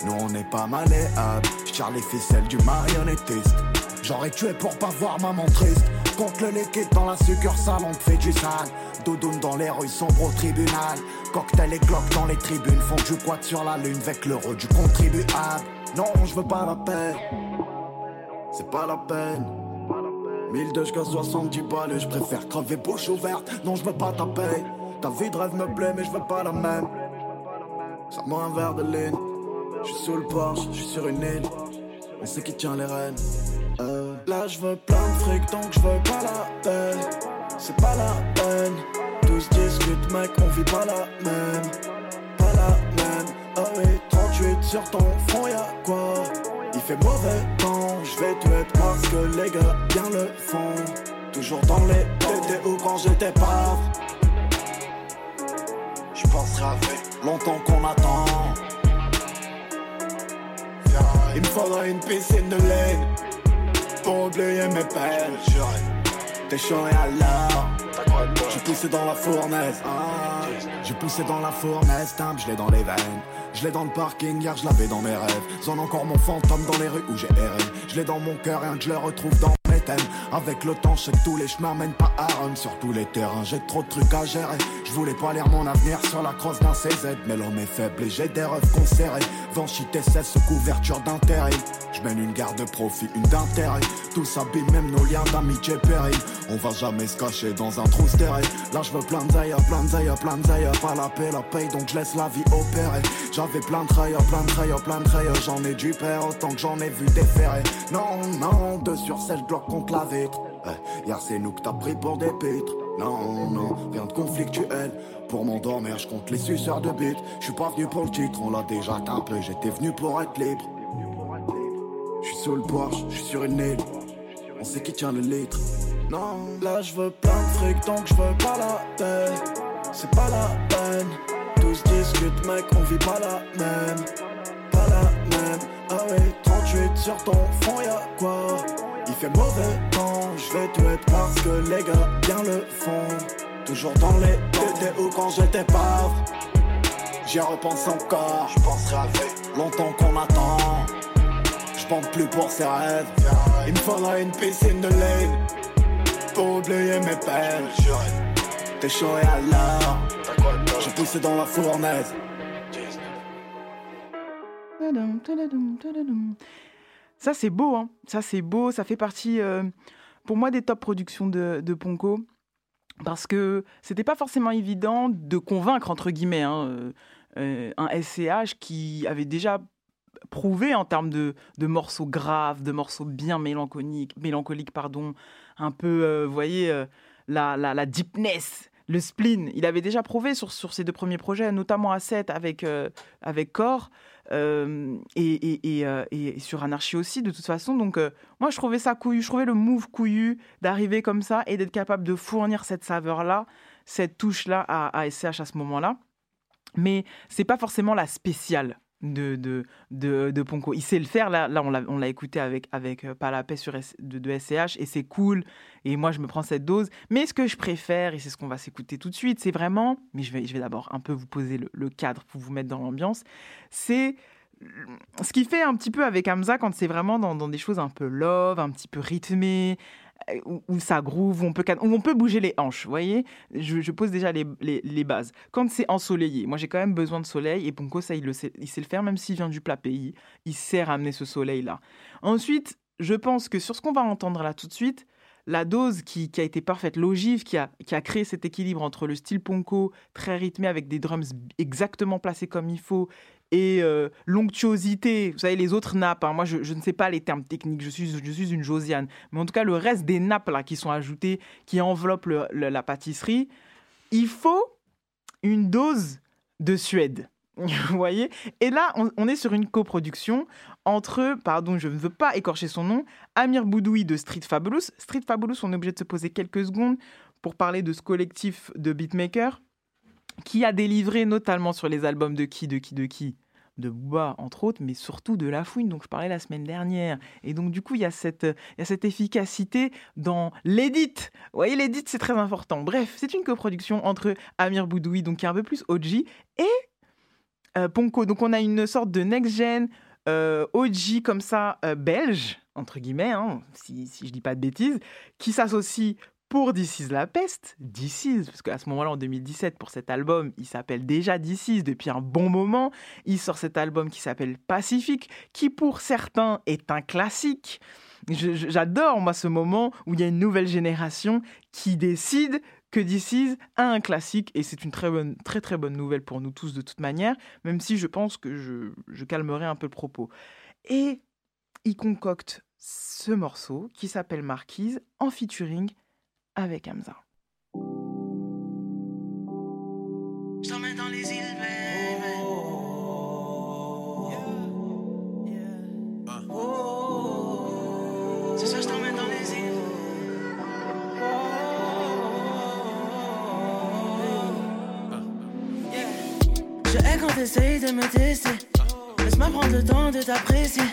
Nous on n'est pas malléable. J'tire les ficelles du marionnettiste. J'aurais tué pour pas voir maman triste. Contre le liquide dans la succursale, on fait du sale. Doudoune dans les rues, sombre au tribunal. Cocktail et cloques dans les tribunes. Font du quad sur la lune avec l'euro du contribuable. Non, je veux pas la paix. C'est pas la peine. 1002 jusqu'à 70 balles, je préfère crever bouche ouverte. Non, je veux pas ta paix. Ta vie de rêve me plaît, mais je veux pas la même. Sors-moi un verre de ligne. Je suis sous le porche, je suis sur une île. On sait qui tient les rênes. Euh, là, je veux plein de fric, donc je veux pas la peine. C'est pas la peine. Tous discutent, mec, on vit pas la même. Pas la même. Ah oui, 38 sur ton front, y'a quoi? Il fait mauvais temps, je vais tout être parce que les gars bien le font. Toujours dans les T'étais où quand j'étais pauvre Je penserai avec longtemps qu'on attend. Il me faudrait une piscine de laine pour oublier mes peines. T'es chaud et à l'heure. J'ai poussé dans la fournaise. Ah, J'ai poussé dans la fournaise, timbre, je l'ai dans les veines. Je l'ai dans le parking, hier je l'avais dans mes rêves. Zone encore mon fantôme dans les rues où j'ai erré. Je l'ai dans mon cœur, rien que je le retrouve dans mes thèmes. Avec le temps, je sais que tous les chemins mènent pas à Rome. Sur tous les terrains, j'ai trop de trucs à gérer. Voulais pas lire mon avenir sur la crosse d'un CZ. Mais l'homme est faible et j'ai des rêves conserrés. Vanchi TSS sous couverture d'intérêt. Je mène une garde de profit, une d'intérêt. Tout s'abîme, même nos liens d'amitié péril. On va jamais se cacher dans un trou serré. Là, je veux plein zaïa, plein zaïa, plein zaïa. Pas la paix, la paye, donc je laisse la vie opérer. J'avais plein de trailles, plein de trailles, plein de trailles. J'en ai du père autant que j'en ai vu déférer. Non, non, deux sur sept blocs contre la vitre. Eh, hier, c'est nous que t'as pris pour des pitres. Non, non, rien de conflictuel. Pour m'endormir, je compte les suceurs de bite. Je suis pas venu pour le titre, on l'a déjà peu. J'étais venu pour être libre. Je suis sur le Porsche, je suis sur une île. On sait qui tient le litre. Non, là je veux plein de fric donc je veux pas la peine. C'est pas la peine. Tous discutent, mec, on vit pas la même. Pas la même. Ah oui, 38 sur ton front, y'a quoi? Il fait mauvais temps, je vais tout être parce que les gars bien le font. Toujours dans les T'étais où quand j'étais pauvre? J'y repense encore, je penserai avec longtemps qu'on attend. Je pense plus pour ses rêves. Il me faudrait une piscine de lane pour oublier mes peines. T'es chaud et à l'heure. J'ai poussé dans la fournaise. Ça, c'est beau, hein. Ça, c'est beau. Ça fait partie, euh, pour moi, des top productions de, de Ponko. Parce que c'était pas forcément évident de convaincre, entre guillemets, hein, euh, euh, un SCH qui avait déjà prouvé en termes de, morceaux graves, de morceaux bien mélancoliques, mélancoliques pardon, un peu, voyez, la, deepness, le spleen. Il avait déjà prouvé sur, sur ses deux premiers projets, notamment à 7 avec, euh, avec Core. Euh, euh, et sur Anarchy aussi, de toute façon. Donc, euh, moi, je trouvais ça couillu. Je trouvais le move couillu d'arriver comme ça et d'être capable de fournir cette saveur-là, cette touche-là à, à SCH à ce moment-là. Mais c'est pas forcément la spéciale de, de, de, Ponko. Il sait le faire. Là, là on l'a écouté avec, avec euh, Pas la paix sur de, SCH et c'est cool. Et moi, je me prends cette dose. Mais ce que je préfère, et c'est ce qu'on va s'écouter tout de suite, c'est vraiment. Mais je vais, je vais d'abord un peu vous poser le, le cadre pour vous mettre dans l'ambiance. C'est ce qu'il fait un petit peu avec Hamza quand c'est vraiment dans, dans des choses un peu love, un petit peu rythmées. Euh, où, ça groove, où on, peut, bouger les hanches, vous voyez? Je, pose déjà les, bases. Quand c'est ensoleillé, moi j'ai quand même besoin de soleil et Ponko, ça, il, sait, le faire, même s'il vient du plat pays, il sait ramener ce soleil-là. Ensuite, je pense que sur ce qu'on va entendre là tout de suite, la dose qui, qui a été parfaite, l'ogive qui a, qui a créé cet équilibre entre le style Ponko, très rythmé avec des drums exactement placés comme il faut, et euh, l'onctuosité, vous savez, les autres nappes, hein, moi je, ne sais pas les termes techniques, je suis, je suis une Josiane, mais en tout cas le reste des nappes là qui sont ajoutées, qui enveloppent la pâtisserie, il faut une dose de Suède. Vous voyez? Et là, on, on est sur une coproduction entre, pardon, je ne veux pas écorcher son nom, Amir Boudoui de Street Fabulous. Street Fabulous, on est obligé de se poser quelques secondes pour parler de ce collectif de beatmakers qui a délivré notamment sur les albums de qui, de qui, de qui de Booba, entre autres, mais surtout de La Fouine, dont je parlais la semaine dernière. Et donc, du coup, il y a cette, efficacité dans l'édit. Vous voyez, l'édit, c'est très important. Bref, c'est une coproduction entre Amir Boudoui, donc qui est un peu plus OG, et euh, Ponko. Donc, on a une sorte de next-gen euh, OG comme ça, euh, belge, entre guillemets, hein, si, si je dis pas de bêtises, qui s'associe pour This is la peste, This is, parce qu'à ce moment-là, en 2017, pour cet album, il s'appelle déjà This is depuis un bon moment. Il sort cet album qui s'appelle Pacifique, qui pour certains est un classique. J'adore, moi, ce moment où il y a une nouvelle génération qui décide que This is a un classique, et c'est une très, bonne, très très bonne nouvelle pour nous tous de toute manière, même si je pense que je, je calmerai un peu le propos. Et il concocte ce morceau qui s'appelle Marquise en featuring avec Hamza. Je t'emmène dans les îles, baby. Je t'emmène dans les îles. Je hais quand t'essayes de me tester. Laisse-moi prendre le temps de t'apprécier.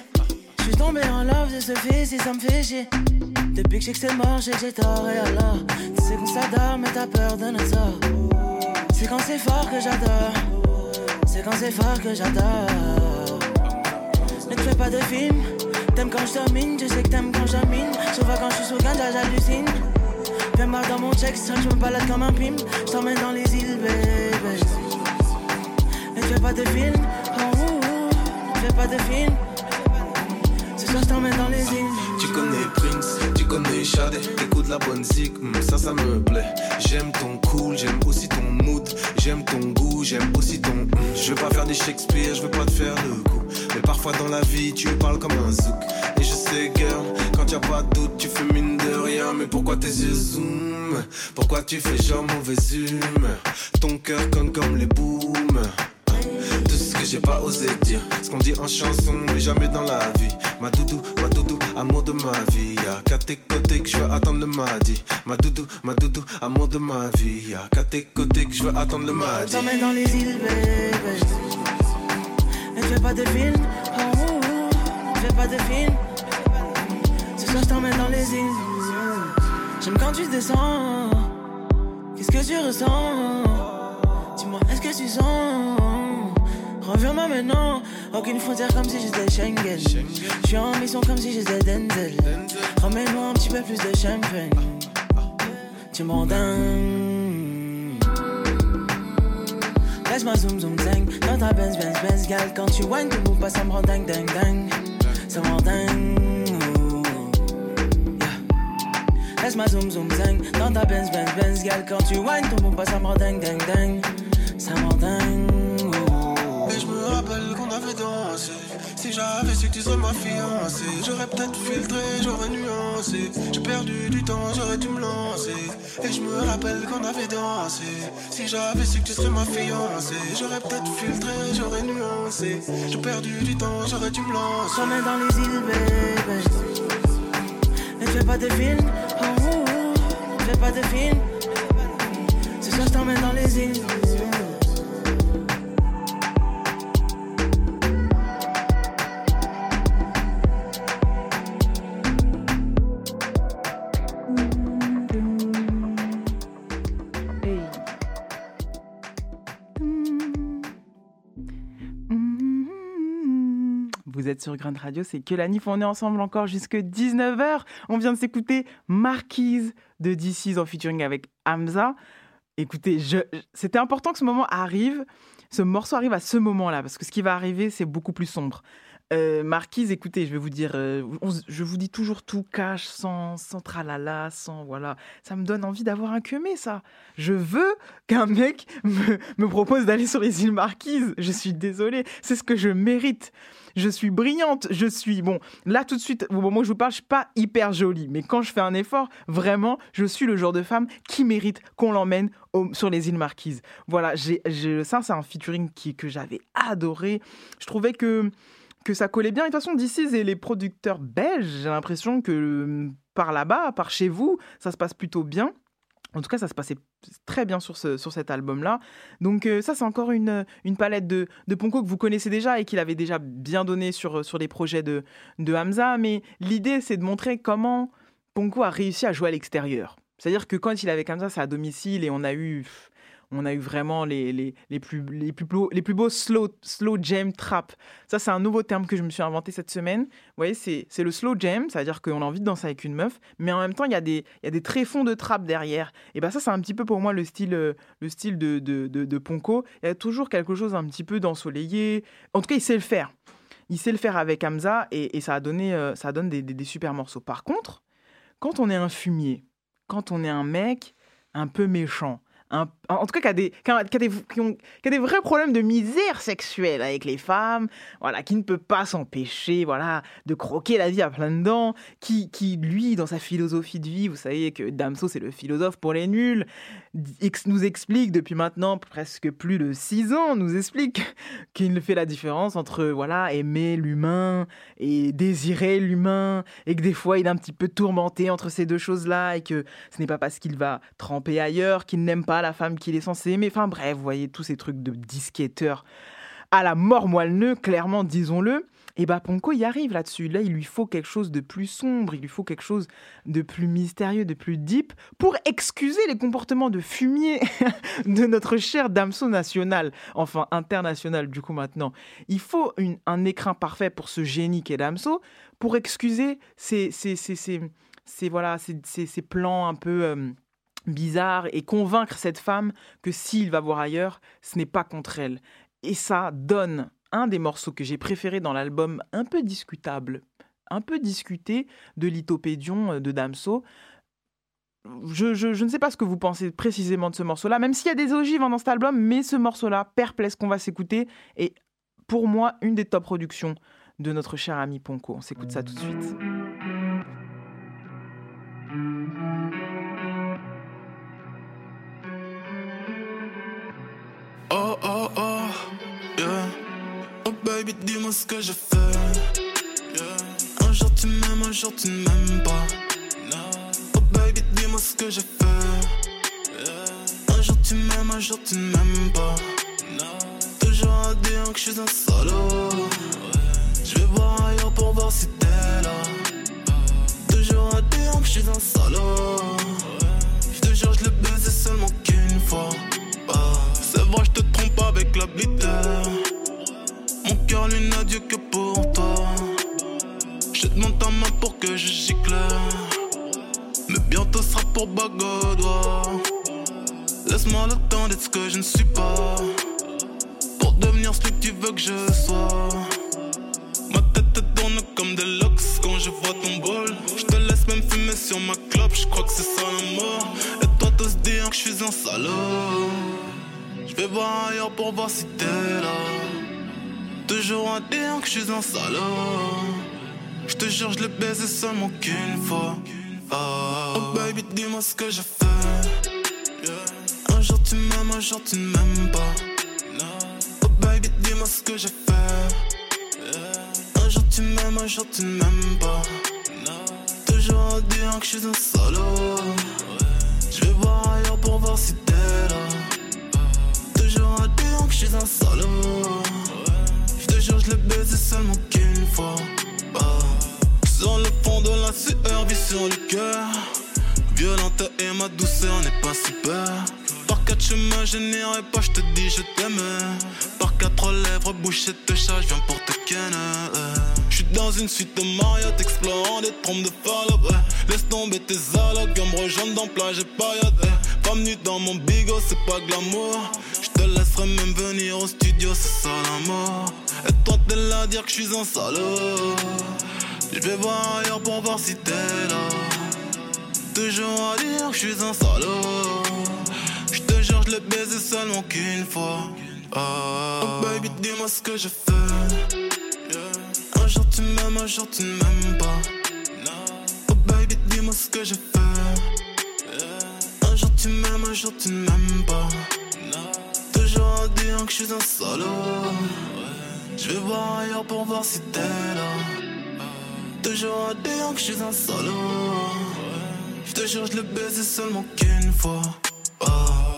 Je suis tombé en love de ce fils et ça me fait chier. Depuis que je sais que c'est mort, j'ai que j'ai tort et alors Tu sais qu'on s'adore mais t'as peur de notre sort C'est quand c'est fort que j'adore. C'est quand c'est fort que j'adore. Ne fais pas de film. T'aimes quand je domine, je sais que t'aimes quand j'amine. Vois quand je suis sous ganja, j'hallucine. Viens voir dans mon check, je me balade comme un pim Je t'emmène dans les îles, baby. Ne fais pas de film. Oh, oh, oh. Ne fais pas de film Tu connais Prince, tu connais Shadé, t'écoutes la bonne zik, hmm, ça ça me plaît. J'aime ton cool, j'aime aussi ton mood, j'aime ton goût, j'aime aussi ton. hmm. Je veux pas faire des Shakespeare, je veux pas te faire le coup. Mais parfois dans la vie, tu parles comme un zouk. Et je sais, girl, quand y a pas de doute, tu fais mine de rien. Mais pourquoi tes yeux zoom Pourquoi tu fais genre mauvaise humeur Ton cœur conne comme les booms. J'ai pas osé dire, ce qu'on dit en chanson, mais jamais dans la vie. Ma doudou, ma doudou, amour de ma vie. Y'a qu'à tes côtés que je veux attendre le mardi. Ma doudou, ma doudou, amour de ma vie. Y'a qu'à tes côtés que je veux attendre le Je mardi. t'emmène dans les îles, baby. Ne fais pas de film. Oh, oh, oh. Fais pas de film. Ce soir, je t'emmène dans les îles. J'aime quand tu descends. Qu'est-ce que tu ressens? Dis-moi, est-ce que tu sens? Reviens-moi maintenant. Aucune frontière comme si j'étais Schengen. Je suis en mission comme si j'étais Denzel. Ramène-moi un petit peu plus de champagne. Tu m'en. Laisse-moi zoom zoom zang Dans ta Benz Benz Benz gal Quand tu whines tu bouges pas ça me rend dingue dingue dingue Ça me dingue. Laisse-moi zoom zoom zang Dans ta Benz Benz Benz gal Quand tu whines tu bouges pas ça me rend dingue dingue dingue Ça me dingue Si j'avais su que tu serais ma fiancée, j'aurais peut-être filtré, j'aurais nuancé. J'ai perdu du temps, j'aurais dû me lancer. Et je me rappelle qu'on avait dansé. Si j'avais su que tu serais ma fiancée, j'aurais peut-être filtré, j'aurais nuancé. J'ai perdu du temps, j'aurais dû me lancer. J'emmène dans les îles baby Ne fais pas de film oh, oh, oh. Ne fais pas de film Ce soir je t'emmène dans les îles Vous êtes sur Grunt Radio, c'est que la NIF. On est ensemble encore jusque 19h. On vient de s'écouter Marquise de DC's en featuring avec Hamza. Écoutez, c'était important que ce moment arrive, ce morceau arrive à ce moment-là, parce que ce qui va arriver, c'est beaucoup plus sombre. Euh, Marquise, écoutez, je vais vous dire, euh, je vous dis toujours tout cash, sans, sans tralala, sans voilà. Ça me donne envie d'avoir un queumé, ça. Je veux qu'un mec me, me propose d'aller sur les îles Marquises. Je suis désolée, c'est ce que je mérite. Je suis brillante, je suis bon. Là, tout de suite, au moment où je vous parle, je suis pas hyper jolie, mais quand je fais un effort, vraiment, je suis le genre de femme qui mérite qu'on l'emmène sur les îles Marquises. Voilà, j'ai, ça, c'est un featuring que j'avais adoré. Je trouvais que que ça collait bien. Et de toute façon, d'ici, et les producteurs belges, j'ai l'impression que euh, par là-bas, par chez vous, ça se passe plutôt bien. En tout cas, ça se passait très bien sur, ce, sur cet album-là. Donc euh, ça, c'est encore une, une palette de, de Ponko que vous connaissez déjà et qu'il avait déjà bien donné sur, sur les projets de, de Hamza. Mais l'idée, c'est de montrer comment Ponko a réussi à jouer à l'extérieur. C'est-à-dire que quand il avec Hamza, c'est à domicile et on a eu... On a eu vraiment les, les, les, plus, les, plus, beaux- les plus beaux slow, slow jam trap. Ça, c'est un nouveau terme que je me suis inventé cette semaine. Vous voyez, c'est le slow jam, c'est-à-dire qu'on a envie de danser avec une meuf, mais en même temps, il y a des, y a des tréfonds de trap derrière. Et bien ça, c'est un petit peu pour moi le style, le style de, de, de, de Ponko. Il y a toujours quelque chose un petit peu d'ensoleillé. En tout cas, il sait le faire. Il sait le faire avec Hamza et, et ça, a donné, euh, ça donne des, des, des super morceaux. Par contre, quand on est un fumier, quand on est un mec un peu méchant, en tout cas qui a, des, qui, a, des, qui a des vrais problèmes de misère sexuelle avec les femmes, voilà, qui ne peut pas s'empêcher voilà, de croquer la vie à plein dents, qui, qui, lui, dans sa philosophie de vie, vous savez que Damso, c'est le philosophe pour les nuls, nous explique depuis maintenant presque plus de six ans, nous explique qu'il fait la différence entre voilà aimer l'humain et désirer l'humain, et que des fois il est un petit peu tourmenté entre ces deux choses-là, et que ce n'est pas parce qu'il va tremper ailleurs qu'il n'aime pas la femme qu'il est censé aimer. Enfin bref, vous voyez tous ces trucs de disquetteur à la mort moelleux, clairement, disons-le. Et bah Ponko y arrive là-dessus. Là, il lui faut quelque chose de plus sombre, il lui faut quelque chose de plus mystérieux, de plus deep, pour excuser les comportements de fumier de notre cher Damso national, enfin international du coup maintenant. Il faut un écrin parfait pour ce génie qu'est Damso, pour excuser ces, ces, ces, ces- voilà, ces plans un peu... euh, bizarres et convaincre cette femme que s'il va voir ailleurs, ce n'est pas contre elle. Et ça donne un des morceaux que j'ai préféré dans l'album un peu discutable, un peu discuté de Lithopédion euh, de Damso. Je, je- je ne sais pas ce que vous pensez précisément de ce morceau-là, même s'il y a des ogives hein, dans cet album, mais ce morceau-là, Perplexe, qu'on va s'écouter, est pour moi une des top productions de notre cher ami Ponko. On s'écoute ça tout de suite. Dis-moi ce que je fais. Un jour tu m'aimes, un jour tu ne m'aimes pas. Oh baby, dis-moi ce que je fais. Un jour tu m'aimes, un jour tu ne m'aimes pas. Toujours à dire que je suis un solo. Je vais voir ailleurs pour voir si t'es là. Toujours à dire que je suis un solo. Je te jure, je le baise seulement qu'une fois. C'est vrai, je te trompe avec la blitter. Cœur lui n'a que pour toi. Je te demande ta main pour que je gicle. Mais bientôt sera pour Bagodois. Laisse-moi le temps d'être ce que je ne suis pas. Pour devenir celui que tu veux que je sois. Ma tête te tourne comme des locks quand je vois ton bol. Je te laisse même fumer sur ma clope, je crois que c'est ça la mort. Et toi, t'oses dire que je suis un salaud. Je vais voir ailleurs pour voir si t'es là. Toujours à dire que je suis un salaud. Je te jure, je le baise seulement qu'une fois. Ah. Oh baby, dis-moi ce que fais. Yeah. Un jour tu m'aimes, un jour tu ne m'aimes pas. Oh baby, dis-moi ce que fais. Yeah. Un jour tu m'aimes, un jour tu ne m'aimes pas. Toujours à dire que je suis un salaud. Je vais voir ailleurs pour voir si t'es là. Toujours à dire que je suis un salaud. Je te je le baise seulement qu'une fois. Ah. Sur le fond de la sueur, vie sur le cœur. Violente et ma douceur n'est pas super. Par quatre tu me génierais pas, je te dis je t'aime. Par quatre lèvres, bouche de chat, je viens pour te ken. Je suis dans une suite de Marriott, explorant des trompes de Fallope. Laisse tomber tes allocs, viens me rejoindre dans plage et ouais. Femme nue dans mon bigot, c'est pas glamour. Te laisserai même venir au studio, c'est ça l'amour. Et toi t'es là à dire que je suis un salaud. Je vais voir ailleurs pour voir si t'es là. Toujours à dire que je suis un salaud. Je te jure, je l'ai baisé seulement qu'une fois. Oh baby, dis-moi ce que je fais. Un jour tu m'aimes, un jour tu ne m'aimes pas. Oh baby, dis-moi ce que je fais. Un jour tu m'aimes, un jour tu ne m'aimes pas. Dire que je suis vais voir ailleurs pour voir si t'es là. Toujours à dire que je suis un salaud. Je te jure, je l'ai baisé seulement qu'une fois. Oh.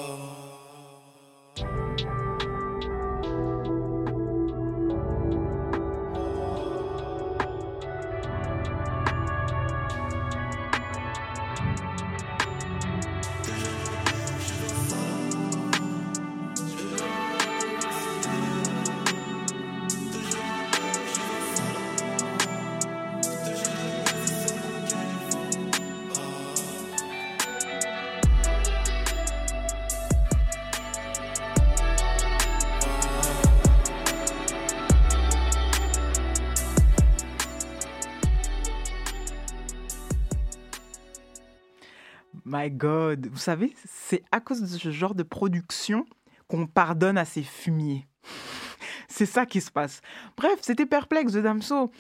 God, vous savez, c'est à cause de ce genre de production qu'on pardonne à ces fumiers. c'est ça qui se passe. Bref, c'était perplexe de Damso.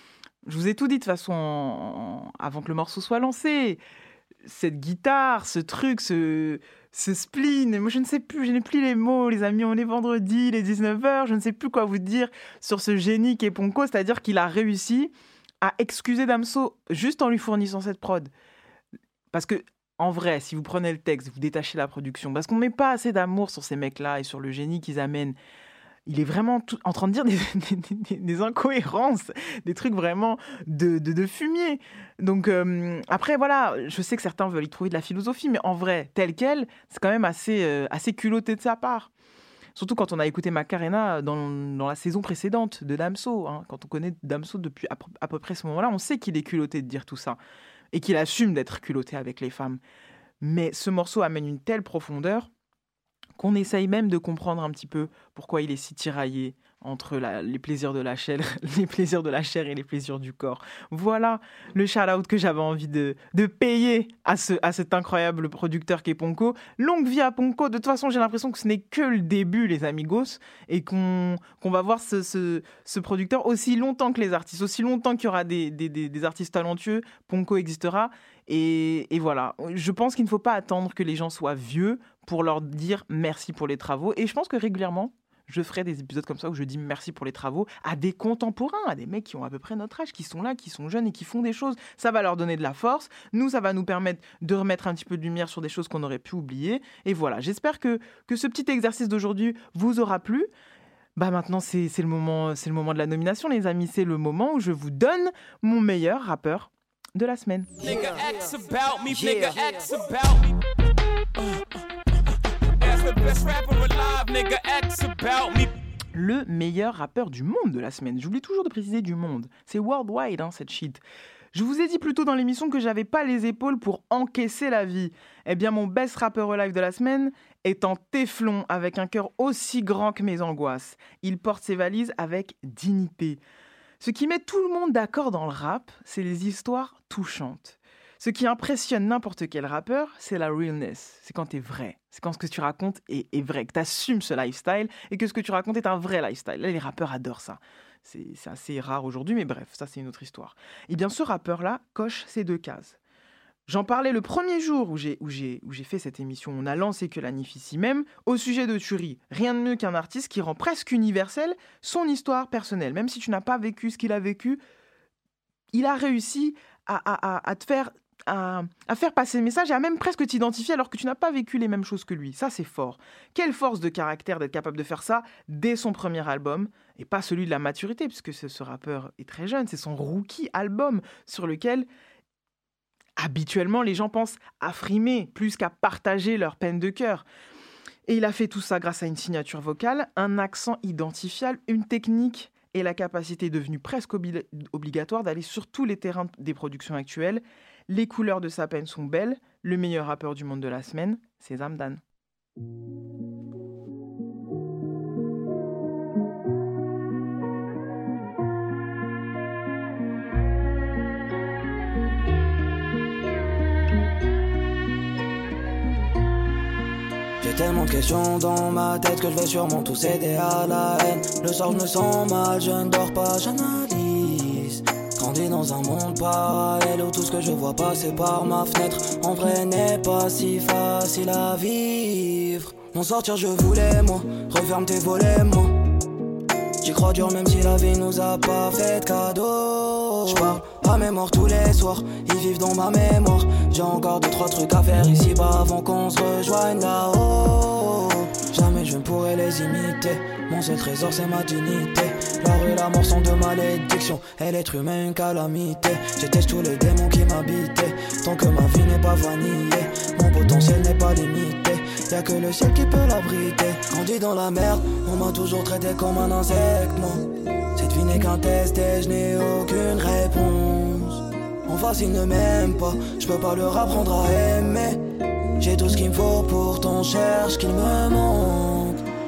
Je vous ai tout dit de façon avant que le morceau soit lancé. Cette guitare, ce truc, ce, spleen, moi je ne sais plus, je n'ai plus les mots, les amis, on est vendredi, les 19h, je ne sais plus quoi vous dire sur ce génie qui est Ponko, c'est-à-dire qu'il a réussi à excuser Damso juste en lui fournissant cette prod. Parce que, en vrai, si vous prenez le texte, vous détachez la production, parce qu'on met pas assez d'amour sur ces mecs-là et sur le génie qu'ils amènent. Il est vraiment en train de dire des, incohérences, des trucs vraiment de, fumier. Donc, euh, après, voilà, je sais que certains veulent y trouver de la philosophie, mais en vrai, tel quel, c'est quand même assez, euh, culotté de sa part. Surtout quand on a écouté Macarena dans, dans la saison précédente de Damso. hein. Quand on connaît Damso depuis à, à peu près ce moment-là, on sait qu'il est culotté de dire tout ça et qu'il assume d'être culotté avec les femmes. Mais ce morceau amène une telle profondeur qu'on essaye même de comprendre un petit peu pourquoi il est si tiraillé entre les plaisirs de la chair, les plaisirs de la chair et les plaisirs du corps. Voilà le shout-out que j'avais envie de, payer à, ce, à cet incroyable producteur qu'est Ponko. Longue vie à Ponko. De toute façon, j'ai l'impression que ce n'est que le début, les amigos, et qu'on va voir ce, producteur aussi longtemps que les artistes, aussi longtemps qu'il y aura des, artistes talentueux, Ponko existera. Et voilà, je pense qu'il ne faut pas attendre que les gens soient vieux pour leur dire merci pour les travaux. Et je pense que régulièrement, je ferai des épisodes comme ça où je dis merci pour les travaux à des contemporains, à des mecs qui ont à peu près notre âge, qui sont là, qui sont jeunes et qui font des choses. Ça va leur donner de la force. Nous, ça va nous permettre de remettre un petit peu de lumière sur des choses qu'on aurait pu oublier. Et voilà, j'espère que, que ce petit exercice d'aujourd'hui vous aura plu. Bah maintenant, c'est c'est le, moment- c'est le moment de la nomination, les amis. C'est le moment où je vous donne mon meilleur rappeur de la semaine. Yeah. Le meilleur rappeur du monde de la semaine. J'oublie toujours de préciser du monde. C'est worldwide, hein, cette shit. Je vous ai dit plus tôt dans l'émission que j'avais pas les épaules pour encaisser la vie. Eh bien, mon best rappeur alive de la semaine est en téflon avec un cœur aussi grand que mes angoisses. Il porte ses valises avec dignité. Ce qui met tout le monde d'accord dans le rap, c'est les histoires touchantes. Ce qui impressionne n'importe quel rappeur, c'est la realness. C'est quand t'es vrai. C'est quand ce que tu racontes est, vrai, que t'assumes ce lifestyle et que ce que tu racontes est un vrai lifestyle. Les rappeurs adorent ça. C'est assez rare aujourd'hui, mais bref, ça c'est une autre histoire. Et bien ce rappeur-là coche ces deux cases. J'en parlais le premier jour où j'ai fait cette émission. On a lancé que la NIF ici même au sujet de Turi. Rien de mieux qu'un artiste qui rend presque universel son histoire personnelle. Même si tu n'as pas vécu ce qu'il a vécu, il a réussi à te faire à, faire passer le message et à même presque t'identifier alors que tu n'as pas vécu les mêmes choses que lui. Ça, c'est fort. Quelle force de caractère d'être capable de faire ça dès son premier album et pas celui de la maturité, puisque ce, ce rappeur est très jeune. C'est son rookie album sur lequel habituellement les gens pensent à frimer plus qu'à partager leur peine de cœur. Et il a fait tout ça grâce à une signature vocale, un accent identifiable, une technique et la capacité devenue presque obli- obligatoire d'aller sur tous les terrains des productions actuelles. Les couleurs de sa peine sont belles. Le meilleur rappeur du monde de la semaine, c'est Zamdan. J'ai tellement de questions dans ma tête que je vais sûrement tout céder à la haine. Le soir, je me sens mal, je ne dors pas, j'analyse. Dans un monde parallèle où tout ce que je vois passer par ma fenêtre en vrai n'est pas si facile à vivre. M'en sortir, je voulais, moi. Referme tes volets, moi. J'y crois dur même si la vie nous a pas fait de cadeau. J'parle à mémoire tous les soirs, ils vivent dans ma mémoire. J'ai encore deux trois trucs à faire ici bas avant qu'on se rejoigne là-haut. Jamais je ne pourrai les imiter. Mon seul trésor c'est ma dignité. La rue, la mort sont de malédiction. Et l'être humain une calamité. J'étais tous les démons qui m'habitaient. Tant que ma vie n'est pas vanillée, mon potentiel n'est pas limité. Y'a que le ciel qui peut l'abriter. Grandi dans la merde, on m'a toujours traité comme un insecte. Moi, cette vie n'est qu'un test et je n'ai aucune réponse. En face, ils ne m'aiment pas, je peux pas leur apprendre à aimer. J'ai tout ce qu'il me faut, pourtant cherche qu'il me manque.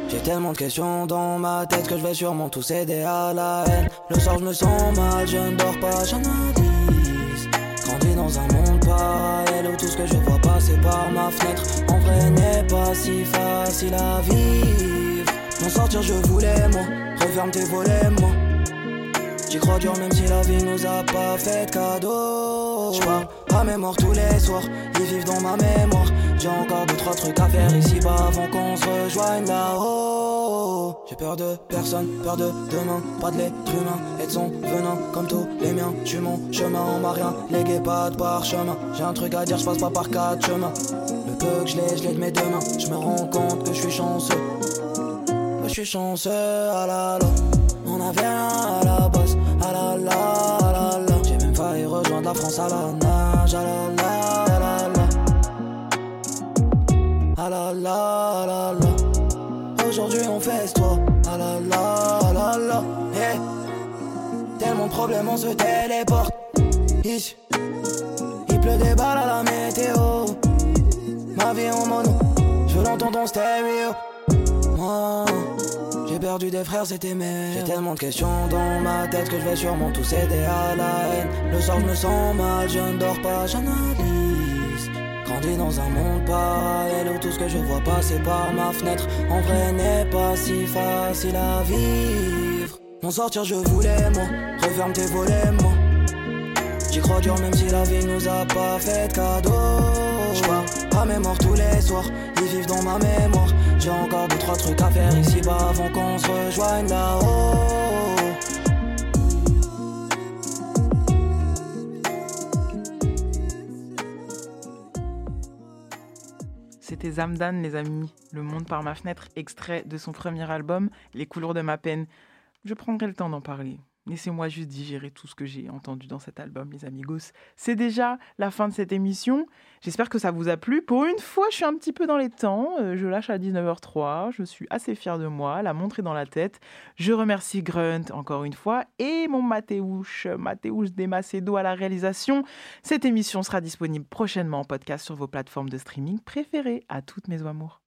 J'ai tellement de questions dans ma tête que je vais sûrement tout céder à la haine. Le soir, je me sens mal, je ne dors pas, j'analyse. Grandi dans un monde parallèle où tout ce que je vois passer par ma fenêtre en vrai n'est pas si facile à vivre. M'en sortir, je voulais, moi. Referme tes volets, moi. J'y crois dur même si la vie nous a pas fait de cadeau. J'parle à mémoire tous les soirs, ils vivent dans ma mémoire. J'ai encore deux trois trucs à faire ici bas avant qu'on se rejoigne là-haut. J'ai peur de personne, peur de demain, pas de l'être humain et de son venin comme tous les miens. J'suis mon chemin, on m'a rien légué, pas de parchemin. J'ai un truc à dire, j'passe pas par quatre chemins. Le peu que je l'ai, je l'ai de mes deux mains. J'me rends compte que je suis chanceux. Je suis chanceux, ah la la. On avait rien à la base, ah la, ah la la. J'ai même failli rejoindre la France à la nage, ah la la, la la, la la. Aujourd'hui on fait toi, ah la la, la la. Hey. Tellement de problèmes, on se téléporte. Ici, il pleut des balles à la météo. Ma vie en mono, je l'entends en stéréo. Moi, j'ai perdu des frères, c'était mes. J'ai tellement de questions dans ma tête que je vais sûrement tout céder à la haine. Le soir, je me sens mal, je ne dors pas, j'analyse. Grandi dans un monde parallèle où tout ce que je vois passer par ma fenêtre en vrai n'est pas si facile à vivre. M'en sortir, je voulais, moi. Referme tes volets, moi. J'y crois dur même si la vie nous a pas fait de cadeau. J'parle à mémoire tous les soirs, ils vivent dans ma mémoire. J'ai encore deux trois trucs à faire ici bas avant qu'on se rejoigne là-haut. C'était Zamdan, les amis. Le monde par ma fenêtre, extrait de son premier album, Les couleurs de ma peine. Je prendrai le temps d'en parler. Laissez-moi juste digérer tout ce que j'ai entendu dans cet album, les amigos. C'est déjà la fin de cette émission. J'espère que ça vous a plu. Pour une fois, je suis un petit peu dans les temps. Euh, Je lâche à 19h03. Je suis assez fière de moi. La montre est dans la tête. Je remercie Grunt encore une fois et mon Mathéouche, Mathéouche Desmacedo à la réalisation. Cette émission sera disponible prochainement en podcast sur vos plateformes de streaming préférées. À toutes mes amours.